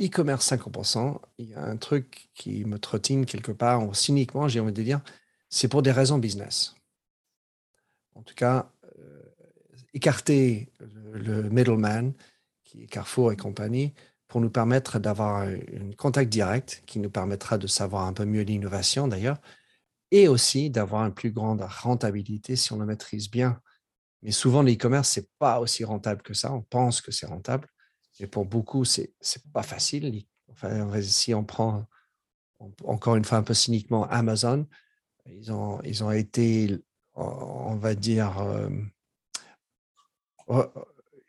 e-commerce 50%, il y a un truc qui me trottine quelque part, cyniquement, j'ai envie de dire, c'est pour des raisons business. En tout cas, euh, écarter le, middleman, qui est Carrefour et compagnie, pour nous permettre d'avoir un contact direct qui nous permettra de savoir un peu mieux l'innovation d'ailleurs, et aussi d'avoir une plus grande rentabilité si on le maîtrise bien. Mais souvent, l'e-commerce, ce n'est pas aussi rentable que ça. On pense que c'est rentable. Mais pour beaucoup, ce n'est pas facile. Enfin, si on prend encore une fois un peu cyniquement Amazon, ils ont, ils ont été, on va dire, euh, oh,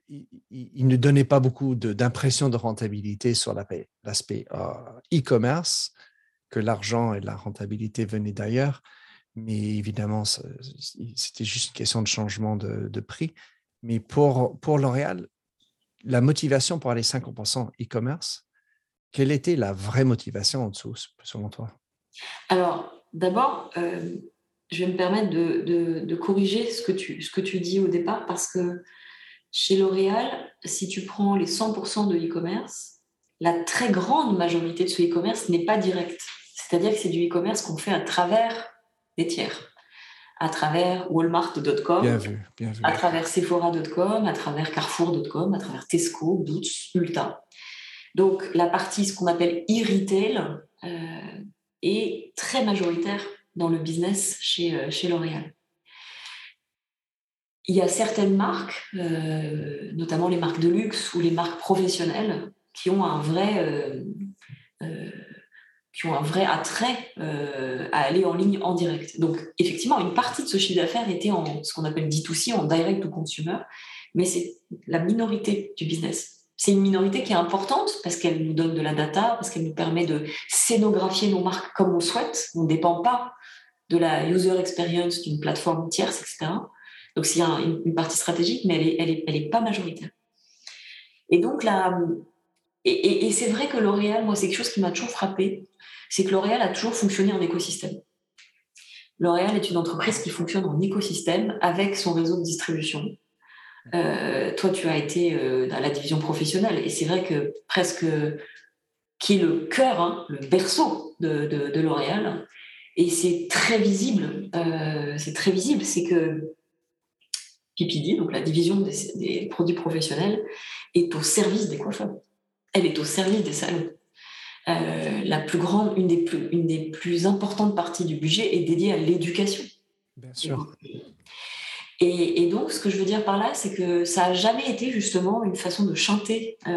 ils, ne donnaient pas beaucoup d'impression de, rentabilité sur l'aspect euh, e-commerce, que l'argent et la rentabilité venaient d'ailleurs. Mais évidemment, c'était juste une question de changement de, de prix. Mais pour, pour L'Oréal, la motivation pour aller 50% e-commerce, quelle était la vraie motivation en dessous, selon toi? Alors, d'abord, euh, je vais me permettre de, corriger ce que, tu, dis au départ, parce que chez L'Oréal, si tu prends les 100% de e-commerce, la très grande majorité de ce e-commerce n'est pas direct. C'est-à-dire que c'est du e-commerce qu'on fait à travers des tiers à travers Walmart.com, à travers Sephora.com, à travers Carrefour.com, à travers Tesco, Boots, Ulta. Donc la partie, ce qu'on appelle e-retail, euh, est très majoritaire dans le business chez, euh, chez L'Oréal. Il y a certaines marques, euh, notamment les marques de luxe ou les marques professionnelles, qui ont un vrai qui ont un vrai attrait euh, à aller en ligne en direct. Donc, effectivement, une partie de ce chiffre d'affaires était en ce qu'on appelle D2C, en direct to consumer, mais c'est la minorité du business. C'est une minorité qui est importante parce qu'elle nous donne de la data, parce qu'elle nous permet de scénographier nos marques comme on souhaite. On ne dépend pas de la user experience d'une plateforme tierce, etc. Donc, c'est une, partie stratégique, mais elle n'est elle est, elle est pas majoritaire. Et donc, et, et c'est vrai que L'Oréal, moi, c'est quelque chose qui m'a toujours frappé c'est que L'Oréal a toujours fonctionné en écosystème. L'Oréal est une entreprise qui fonctionne en écosystème avec son réseau de distribution. Euh, toi, tu as été euh, dans la division professionnelle et c'est vrai que presque qui est le cœur, hein, le berceau de, L'Oréal. Et c'est très visible. Euh, c'est très visible, c'est que PPD, donc la division des, des, produits professionnels, est au service des coiffeurs. Elle est au service des salons. Euh, la plus grande, une des plus, une des plus importantes parties du budget est dédiée à l'éducation. Bien sûr. Et, donc, ce que je veux dire par là, c'est que ça n'a jamais été justement une façon de chanter euh,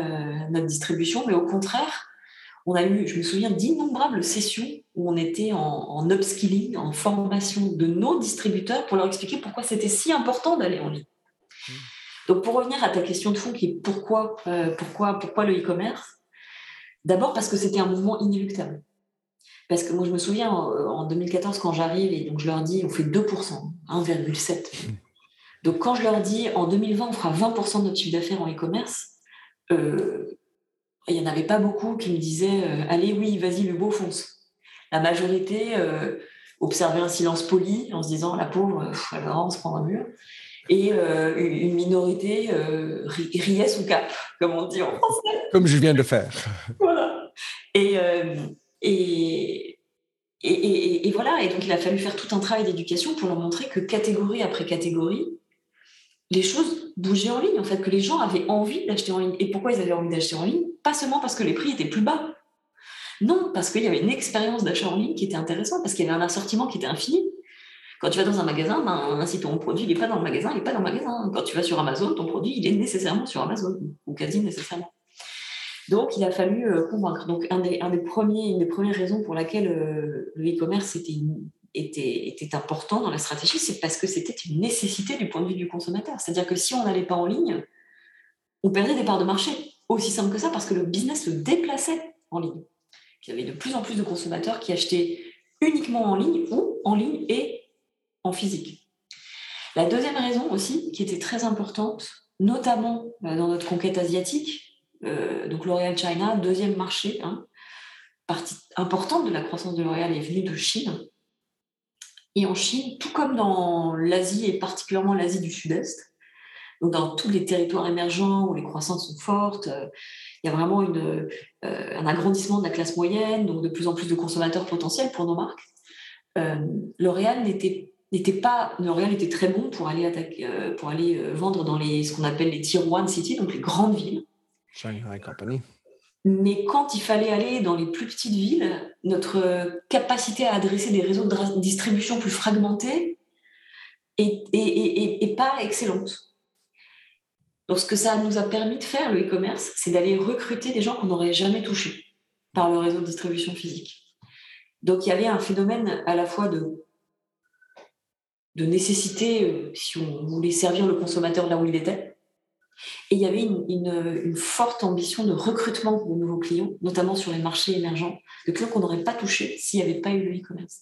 notre distribution, mais au contraire, on a eu, je me souviens, d'innombrables sessions où on était en, upskilling, en formation de nos distributeurs pour leur expliquer pourquoi c'était si important d'aller en ligne. Mmh. Donc, pour revenir à ta question de fond qui est pourquoi, euh, pourquoi, pourquoi le e-commerce D'abord parce que c'était un mouvement inéluctable. Parce que moi, je me souviens en 2014, quand j'arrive et donc je leur dis, on fait 2%, 1,7%. Donc quand je leur dis, en 2020, on fera 20% de notre chiffre d'affaires en e-commerce, euh, il n'y en avait pas beaucoup qui me disaient, euh, allez, oui, vas-y, le beau fonce. La majorité euh, observait un silence poli en se disant, la pauvre, elle va se prendre un mur et euh, une minorité euh, riait sous cap, comme on dit en français. Comme je viens de faire. voilà. Euh, et, et, et, voilà, et donc il a fallu faire tout un travail d'éducation pour leur montrer que catégorie après catégorie, les choses bougeaient en ligne, en fait, que les gens avaient envie d'acheter en ligne. Et pourquoi ils avaient envie d'acheter en ligne? Pas seulement parce que les prix étaient plus bas. Non, parce qu'il y avait une expérience d'achat en ligne qui était intéressante, parce qu'il y avait un assortiment qui était infini. Quand tu vas dans un magasin, ben, si ton produit n'est pas dans le magasin, il n'est pas dans le magasin. Quand tu vas sur Amazon, ton produit, il est nécessairement sur Amazon, ou quasi nécessairement. Donc, il a fallu convaincre. Donc, un des, premiers, une des premières raisons pour laquelle le e-commerce était, était, était important dans la stratégie, c'est parce que c'était une nécessité du point de vue du consommateur. C'est-à-dire que si on n'allait pas en ligne, on perdait des parts de marché. Aussi simple que ça, parce que le business se déplaçait en ligne. Il y avait de plus en plus de consommateurs qui achetaient uniquement en ligne ou en ligne et en physique. La deuxième raison aussi, qui était très importante, notamment euh, dans notre conquête asiatique, euh, donc L'Oréal China, deuxième marché, hein, partie importante de la croissance de L'Oréal est venue de Chine. Et en Chine, tout comme dans l'Asie et particulièrement l'Asie du Sud-Est, donc dans tous les territoires émergents où les croissances sont fortes, euh, il y a vraiment un agrandissement de la classe moyenne, donc de plus en plus de consommateurs potentiels pour nos marques. L'Oréal n'était n'était pas L'Oréal était très bon pour aller attaquer, pour aller vendre dans les ce qu'on appelle les tier one cities, donc les grandes villes. Shanghai Company. Mais quand il fallait aller dans les plus petites villes, notre capacité à adresser des réseaux de distribution plus fragmentés est, pas excellente. Donc, ce que ça nous a permis de faire, le e-commerce, c'est d'aller recruter des gens qu'on n'aurait jamais touchés par le réseau de distribution physique. Donc, il y avait un phénomène à la fois de, de nécessité, euh, si on voulait servir le consommateur là où il était, et il y avait une, forte ambition de recrutement de nouveaux clients, notamment sur les marchés émergents, de clients qu'on n'aurait pas touchés s'il n'y avait pas eu le e-commerce.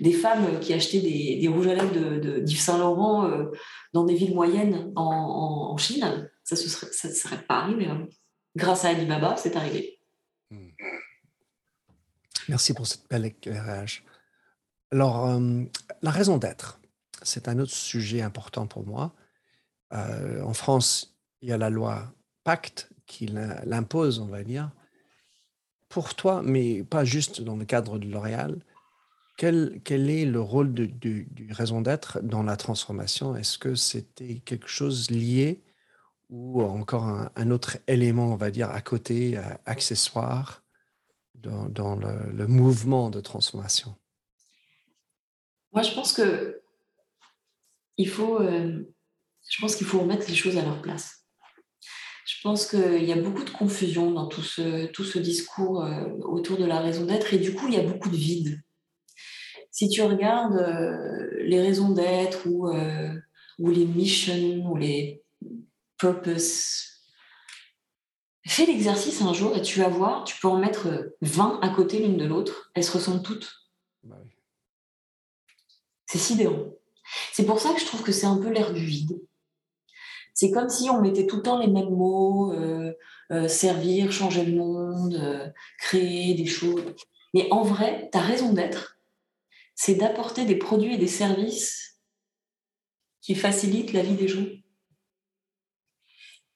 Des femmes qui achetaient des, rouges à lèvres d'Yves de, Saint Laurent euh, dans des villes moyennes en, Chine, ça ne serait, pas arrivé. Hein. Grâce à Alibaba, c'est arrivé. Hmm. Merci pour cette belle éclairage. Alors, euh, la raison d'être, c'est un autre sujet important pour moi. Euh, en France, il y a la loi Pacte qui l'impose, on va dire. Pour toi, mais pas juste dans le cadre de L'Oréal, quel, est le rôle du raison d'être dans la transformation? Est-ce que c'était quelque chose lié ou encore un, autre élément, on va dire, à côté, euh, accessoire, dans, le, mouvement de transformation? Moi, je pense que il faut, euh, je pense qu'il faut remettre les choses à leur place. Je pense qu'il y a beaucoup de confusion dans tout ce, tout ce discours euh, autour de la raison d'être et du coup, il y a beaucoup de vide. Si tu regardes euh, les raisons d'être ou, ou les missions ou les purpose, fais l'exercice un jour et tu vas voir, tu peux en mettre 20 à côté l'une de l'autre, elles se ressemblent toutes. Bah c'est sidérant. C'est pour ça que je trouve que c'est un peu l'air du vide. C'est comme si on mettait tout le temps les mêmes mots, euh, euh, servir, changer le monde, euh, créer des choses. Mais en vrai, ta raison d'être, c'est d'apporter des produits et des services qui facilitent la vie des gens.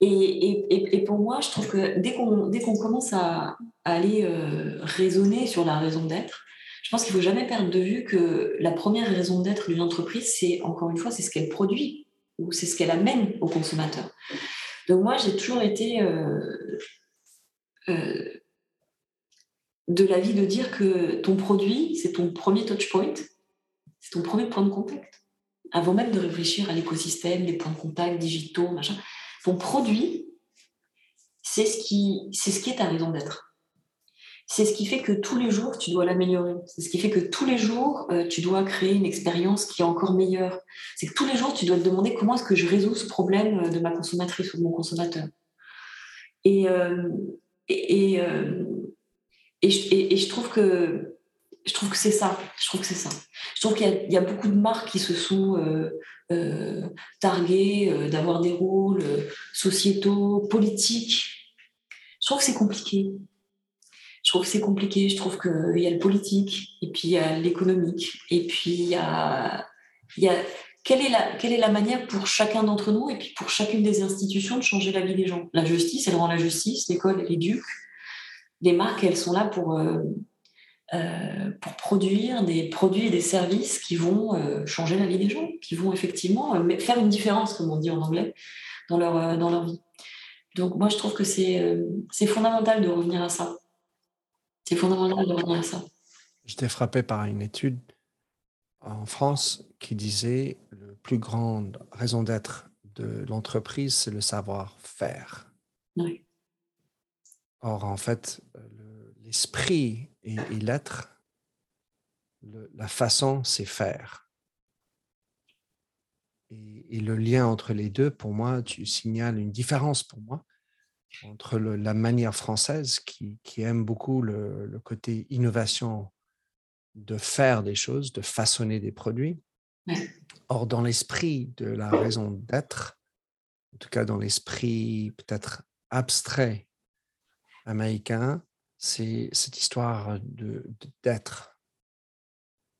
Et, pour moi, je trouve que dès qu'on commence à, aller raisonner sur la raison d'être, je pense qu'il ne faut jamais perdre de vue que la première raison d'être d'une entreprise, c'est encore une fois, c'est ce qu'elle produit ou c'est ce qu'elle amène au consommateur. Donc moi, j'ai toujours été euh, euh, de l'avis de dire que ton produit, c'est ton premier touch point, c'est ton premier point de contact. Avant même de réfléchir à l'écosystème, les points de contact digitaux, machin, ton produit, c'est ce c'est ce qui est ta raison d'être c'est ce qui fait que tous les jours, tu dois l'améliorer. C'est ce qui fait que tous les jours, euh, tu dois créer une expérience qui est encore meilleure. C'est que tous les jours, tu dois te demander comment est-ce que je résous ce problème euh, de ma consommatrice ou de mon consommateur. Et, euh, et, et, je trouve que je trouve que c'est ça. Je trouve que c'est ça. Je trouve qu'il y, a beaucoup de marques qui se sont targuées d'avoir des rôles sociétaux, politiques. Je trouve que c'est compliqué je trouve que c'est compliqué. Je trouve qu'il y a le politique, et puis il y a l'économique, et puis il y a, quelle, est la, quelle est la manière pour chacun d'entre nous, et puis pour chacune des institutions, de changer la vie des gens? La justice, elle rend la justice, l'école, elle éduque. Les marques, elles sont là pour, euh, euh, pour produire des produits et des services qui vont euh, changer la vie des gens, qui vont effectivement faire une différence, comme on dit en anglais, dans leur, dans leur vie. Donc moi, je trouve que c'est fondamental de revenir à ça. C'est fondamental de revenir à ça. J'étais frappé par une étude en France qui disait la plus grande raison d'être de l'entreprise, c'est le savoir-faire. Oui. Or, en fait, l'esprit et, l'être, la façon, c'est faire. Et, le lien entre les deux, pour moi, tu signales une différence pour moi entre la manière française qui, aime beaucoup le, côté innovation de faire des choses, de façonner des produits. Or, dans l'esprit de la raison d'être, en tout cas dans l'esprit peut-être abstrait américain, c'est cette histoire d'être.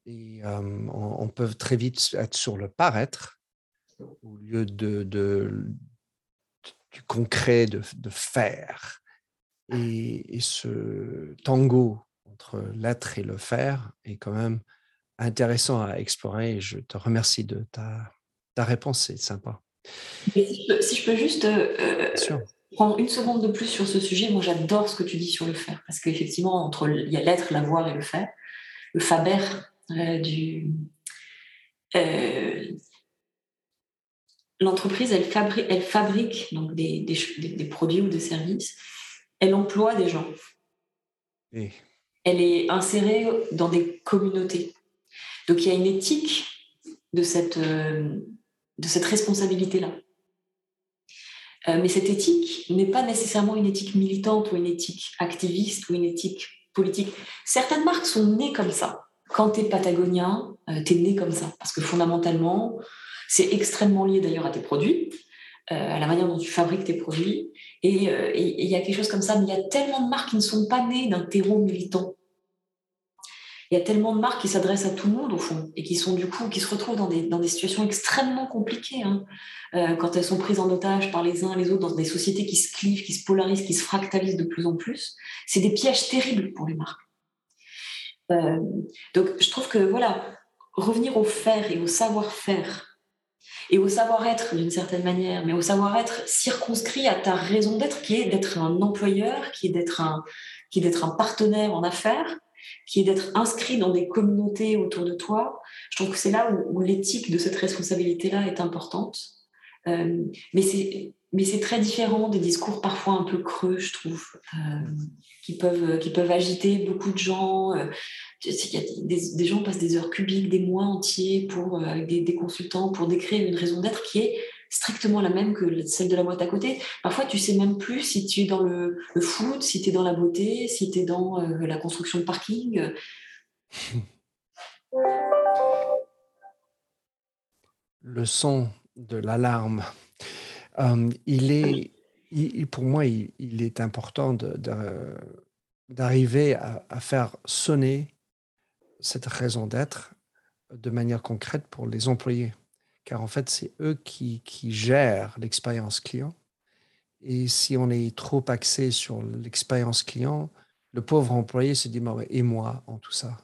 Et on, peut très vite être sur le paraître au lieu de, du concret de, faire. Et, ce tango entre l'être et le faire est quand même intéressant à explorer. je te remercie de ta, ta réponse, c'est sympa. si, je peux, juste euh, prendre une seconde de plus sur ce sujet, moi j'adore ce que tu dis sur le faire, parce qu'effectivement, entre il y a l'être, l'avoir et le faire, le faber euh, du... Euh, l'entreprise, elle, fabrique, elle fabrique donc des, des, produits ou des services, elle emploie des gens. Elle est insérée dans des communautés. Donc il y a une éthique de cette, euh, de cette responsabilité-là. Euh, mais cette éthique n'est pas nécessairement une éthique militante ou une éthique activiste ou une éthique politique. Certaines marques sont nées comme ça. Quand tu es patagonien, euh, tu es né comme ça. Parce que fondamentalement, c'est extrêmement lié d'ailleurs à tes produits, à la manière dont tu fabriques tes produits. Et il y a quelque chose comme ça, mais il y a tellement de marques qui ne sont pas nées d'un terreau militant il y a tellement de marques qui s'adressent à tout le monde au fond et qui sont du coup qui se retrouvent dans des, dans des situations extrêmement compliquées hein. euh, quand elles sont prises en otage par les uns les autres dans des sociétés qui se clivent, qui se polarisent, qui se fractalisent de plus en plus. C'est des pièges terribles pour les marques. Euh, donc je trouve que voilà, revenir au faire et au savoir-faire et au savoir-être d'une certaine manière, mais au savoir-être circonscrit à ta raison d'être, qui est d'être un employeur, qui est d'être un, qui est d'être un partenaire en affaires, qui est d'être inscrit dans des communautés autour de toi. Je trouve que c'est là où, l'éthique de cette responsabilité-là est importante. Euh, mais c'est mais c'est très différent des discours parfois un peu creux, je trouve, euh, qui, peuvent, qui peuvent agiter beaucoup de gens. Euh, des, gens passent des heures cubiques, des mois entiers pour, avec des, consultants pour décrire une raison d'être qui est strictement la même que celle de la boîte à côté. Parfois, tu sais même plus si tu es dans le, foot, si tu es dans la beauté, si tu es dans euh, la construction de parking. (laughs) Le son de l'alarme, euh, il est, pour moi, il, est important d'arriver à, faire sonner cette raison d'être de manière concrète pour les employés. Car en fait, c'est eux qui, gèrent l'expérience client. Et si on est trop axé sur l'expérience client, le pauvre employé se dit, et moi en tout ça?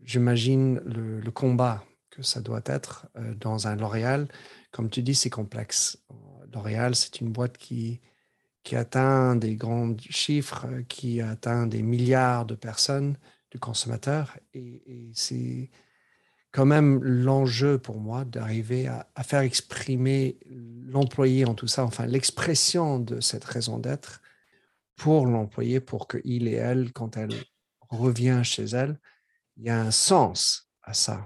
J'imagine le, combat que ça doit être euh, dans un L'Oréal. Comme tu dis, c'est complexe. L'Oréal, c'est une boîte qui, qui atteint des grands chiffres, qui atteint des milliards de personnes, de consommateurs. et c'est quand même l'enjeu pour moi d'arriver à, faire exprimer l'employé en tout ça, enfin l'expression de cette raison d'être pour l'employé, pour qu'il et elle, quand elle revient chez elle, il y a un sens à ça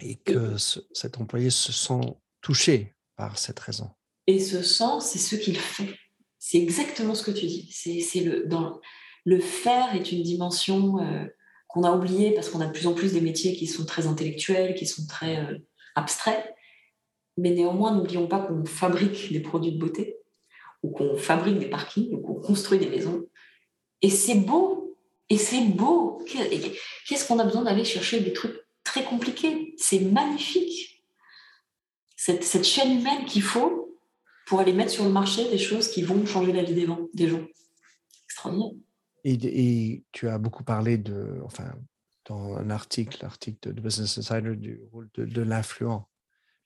et que cet employé se sent touché par cette raison. Et ce sens, c'est ce qu'il fait. C'est exactement ce que tu dis. C'est le faire est une dimension. Euh, qu'on a oublié parce qu'on a de plus en plus des métiers qui sont très intellectuels, qui sont très euh, abstraits. Mais néanmoins, n'oublions pas qu'on fabrique des produits de beauté, ou qu'on fabrique des parkings, ou qu'on construit des maisons. Et c'est beau, et c'est beau. Qu'est-ce qu'on a besoin d'aller chercher des trucs très compliqués C'est magnifique. Cette, chaîne humaine qu'il faut pour aller mettre sur le marché des choses qui vont changer la vie des, gens. Extraordinaire. Et, tu as beaucoup parlé de, enfin, dans un article, l'article de Business Insider, du rôle de, l'influent,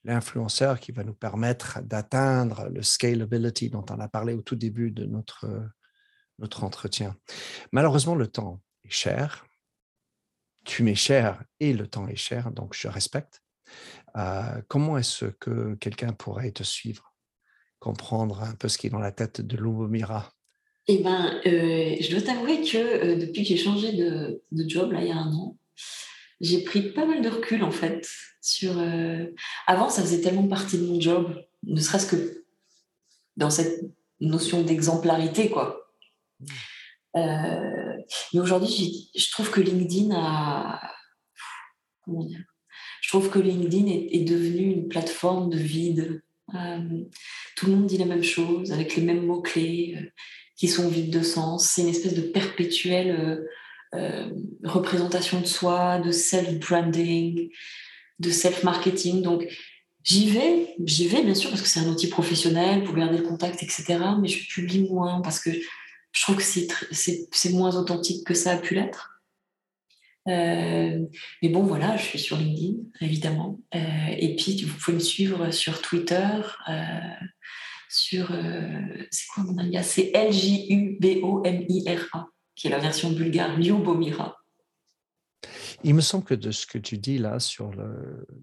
l'influenceur qui va nous permettre d'atteindre le scalability dont on a parlé au tout début de notre, notre entretien. Malheureusement, le temps est cher. Tu m'es cher et le temps est cher, donc je respecte. Euh, comment est-ce que quelqu'un pourrait te suivre comprendre un peu ce qui est dans la tête de Lubomira? Eh ben, euh, je dois t'avouer que euh, depuis que j'ai changé de, job, là, il y a un an, j'ai pris pas mal de recul, en fait. Sur, Avant, ça faisait tellement partie de mon job, ne serait-ce que dans cette notion d'exemplarité, quoi. Mais aujourd'hui, je trouve que LinkedIn a... Comment dire je trouve que LinkedIn est, devenu une plateforme de vide. tout le monde dit la même chose, avec les mêmes mots-clés qui sont vides de sens. C'est une espèce de perpétuelle euh, euh, représentation de soi, de self-branding, de self-marketing. Donc, j'y vais, j'y vais bien sûr parce que c'est un outil professionnel pour garder le contact, etc. Mais je publie moins parce que je trouve que c'est moins authentique que ça a pu l'être. Euh, mais bon, voilà, je suis sur LinkedIn, évidemment. et puis, vous pouvez me suivre sur Twitter, sur. Euh, c'est quoi mon alias C'est L-J-U-B-O-M-I-R-A, qui est la version bulgare, Lyubomira. Il me semble que de ce que tu dis là sur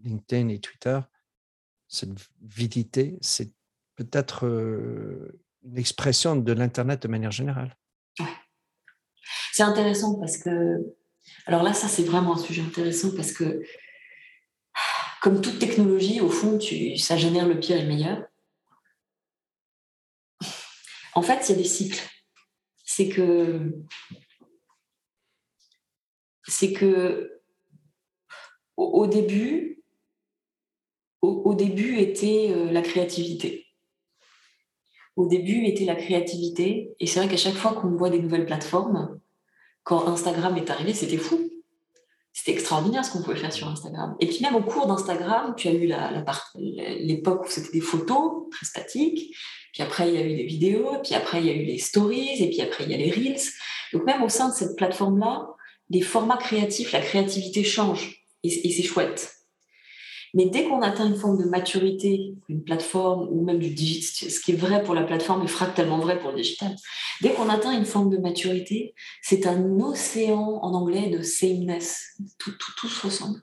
LinkedIn et Twitter, cette vidité, c'est peut-être euh, une expression de l'Internet de manière générale. C'est intéressant parce que. Alors là, ça, c'est vraiment un sujet intéressant parce que, comme toute technologie, au fond, ça génère le pire et le meilleur. En fait, il y a des cycles. C'est que c'est que au, début, au, début était euh, la créativité. Au début était la créativité, et c'est vrai qu'à chaque fois qu'on voit des nouvelles plateformes, quand Instagram est arrivé, c'était fou. C'était extraordinaire ce qu'on pouvait faire sur Instagram. Et puis même au cours d'Instagram, tu as eu l'époque où c'était des photos très statiques, puis après, il y a eu des vidéos, puis après, il y a eu les stories, et puis après, il y a les reels. Donc même au sein de cette plateforme-là, les formats créatifs, la créativité change, et, c'est chouette. Mais dès qu'on atteint une forme de maturité, une plateforme ou même du digital, ce qui est vrai pour la plateforme est fractalement vrai pour le digital. Dès qu'on atteint une forme de maturité, c'est un océan en anglais de sameness. Tout, tout, tout se ressemble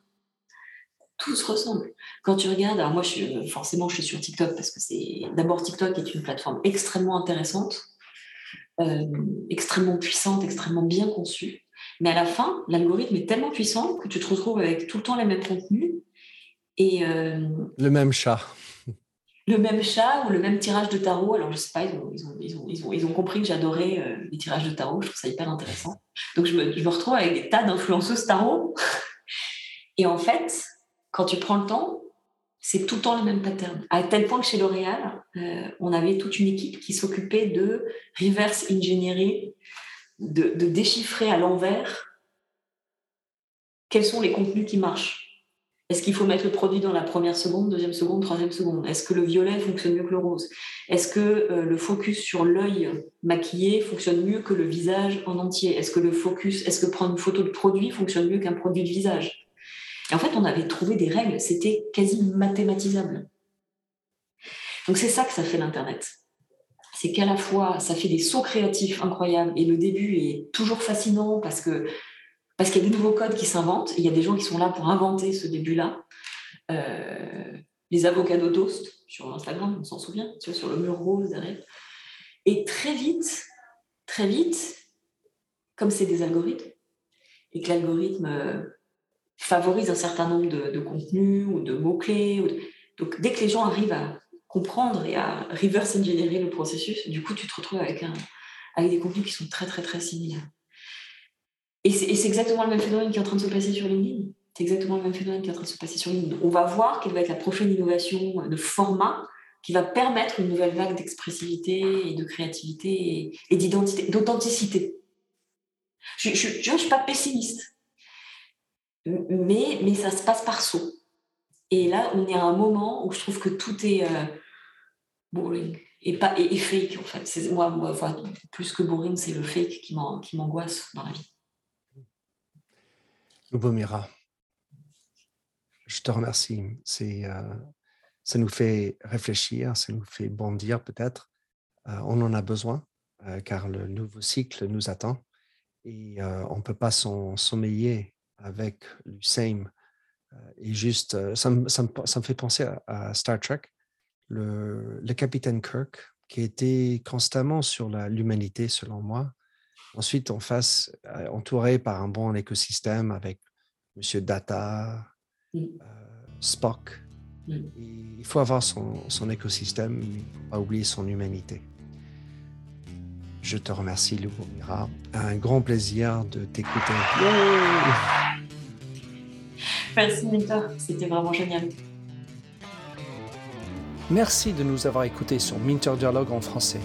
tout se ressemble. Quand tu regardes, alors moi, forcément, je suis sur TikTok parce que c'est d'abord TikTok est une plateforme extrêmement intéressante, euh, extrêmement puissante, extrêmement bien conçue. Mais à la fin, l'algorithme est tellement puissant que tu te retrouves avec tout le temps les mêmes contenus et euh, le même chat. Le même chat ou le même tirage de tarot. Alors, je sais pas, ils ont, ils ont, ils ont, ils ont, ils ont compris que j'adorais euh, les tirages de tarot. Je trouve ça hyper intéressant. Donc, je me, je me retrouve avec des tas d'influenceuses tarot. (laughs) Et en fait, quand tu prends le temps, c'est tout le temps le même pattern. À tel point que chez L'Oréal, euh, on avait toute une équipe qui s'occupait de reverse engineering, de, déchiffrer à l'envers quels sont les contenus qui marchent. Est-ce qu'il faut mettre le produit dans la première seconde, deuxième seconde, troisième seconde? Est-ce que le violet fonctionne mieux que le rose? Est-ce que euh, le focus sur l'œil maquillé fonctionne mieux que le visage en entier? Est-ce que le focus, est-ce que prendre une photo de produit fonctionne mieux qu'un produit de visage? Et en fait, on avait trouvé des règles, c'était quasi mathématisable. Donc c'est ça que ça fait l'Internet. C'est qu'à la fois, ça fait des sauts créatifs incroyables et le début est toujours fascinant parce que parce qu'il y a de nouveaux codes qui s'inventent. Il y a des gens qui sont là pour inventer ce début-là. Euh, les avocats toast sur Instagram, on s'en souvient, sur le mur rose derrière. Et très vite, très vite, comme c'est des algorithmes, et que l'algorithme euh, favorise un certain nombre de, contenus ou de mots-clés. Donc, dès que les gens arrivent à comprendre et à reverse engineer le processus, du coup, tu te retrouves avec, avec des contenus qui sont très, très, très similaires. Et c'est exactement le même phénomène qui est en train de se passer sur LinkedIn. C'est exactement le même phénomène qui est en train de se passer sur LinkedIn. On va voir quelle va être la prochaine innovation de format qui va permettre une nouvelle vague d'expressivité et de créativité et, d'identité, d'authenticité. Je ne suis pas pessimiste mais, ça se passe par saut. Et là, on est à un moment où je trouve que tout est euh, boring et, pas, et, fake, en moi plus que boring, c'est le fake qui, m'angoisse dans la vie. Lubomira, je te remercie. C'est, euh, ça nous fait réfléchir, ça nous fait bondir peut-être. Euh, on en a besoin car le nouveau cycle nous attend et on ne peut pas sommeiller avec l'USAIM. Euh, et juste, euh, ça me, fait penser à, Star Trek, le capitaine Kirk, qui était constamment sur l'humanité, selon moi. Ensuite, en face, euh, entouré par un bon écosystème avec Monsieur Data, Mm. euh, Spock. Mm. Il faut avoir son, son écosystème, mais il ne faut pas oublier son humanité. Je te remercie, Lubomira. Un grand plaisir de t'écouter. (laughs) Merci Minter, c'était vraiment génial. Merci de nous avoir écoutés sur Minter Dialogue en français.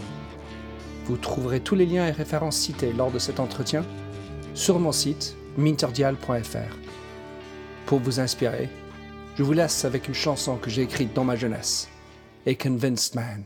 Vous trouverez tous les liens et références cités lors de cet entretien sur mon site minterdial.fr. Pour vous inspirer, je vous laisse avec une chanson que j'ai écrite dans ma jeunesse, A Convinced Man.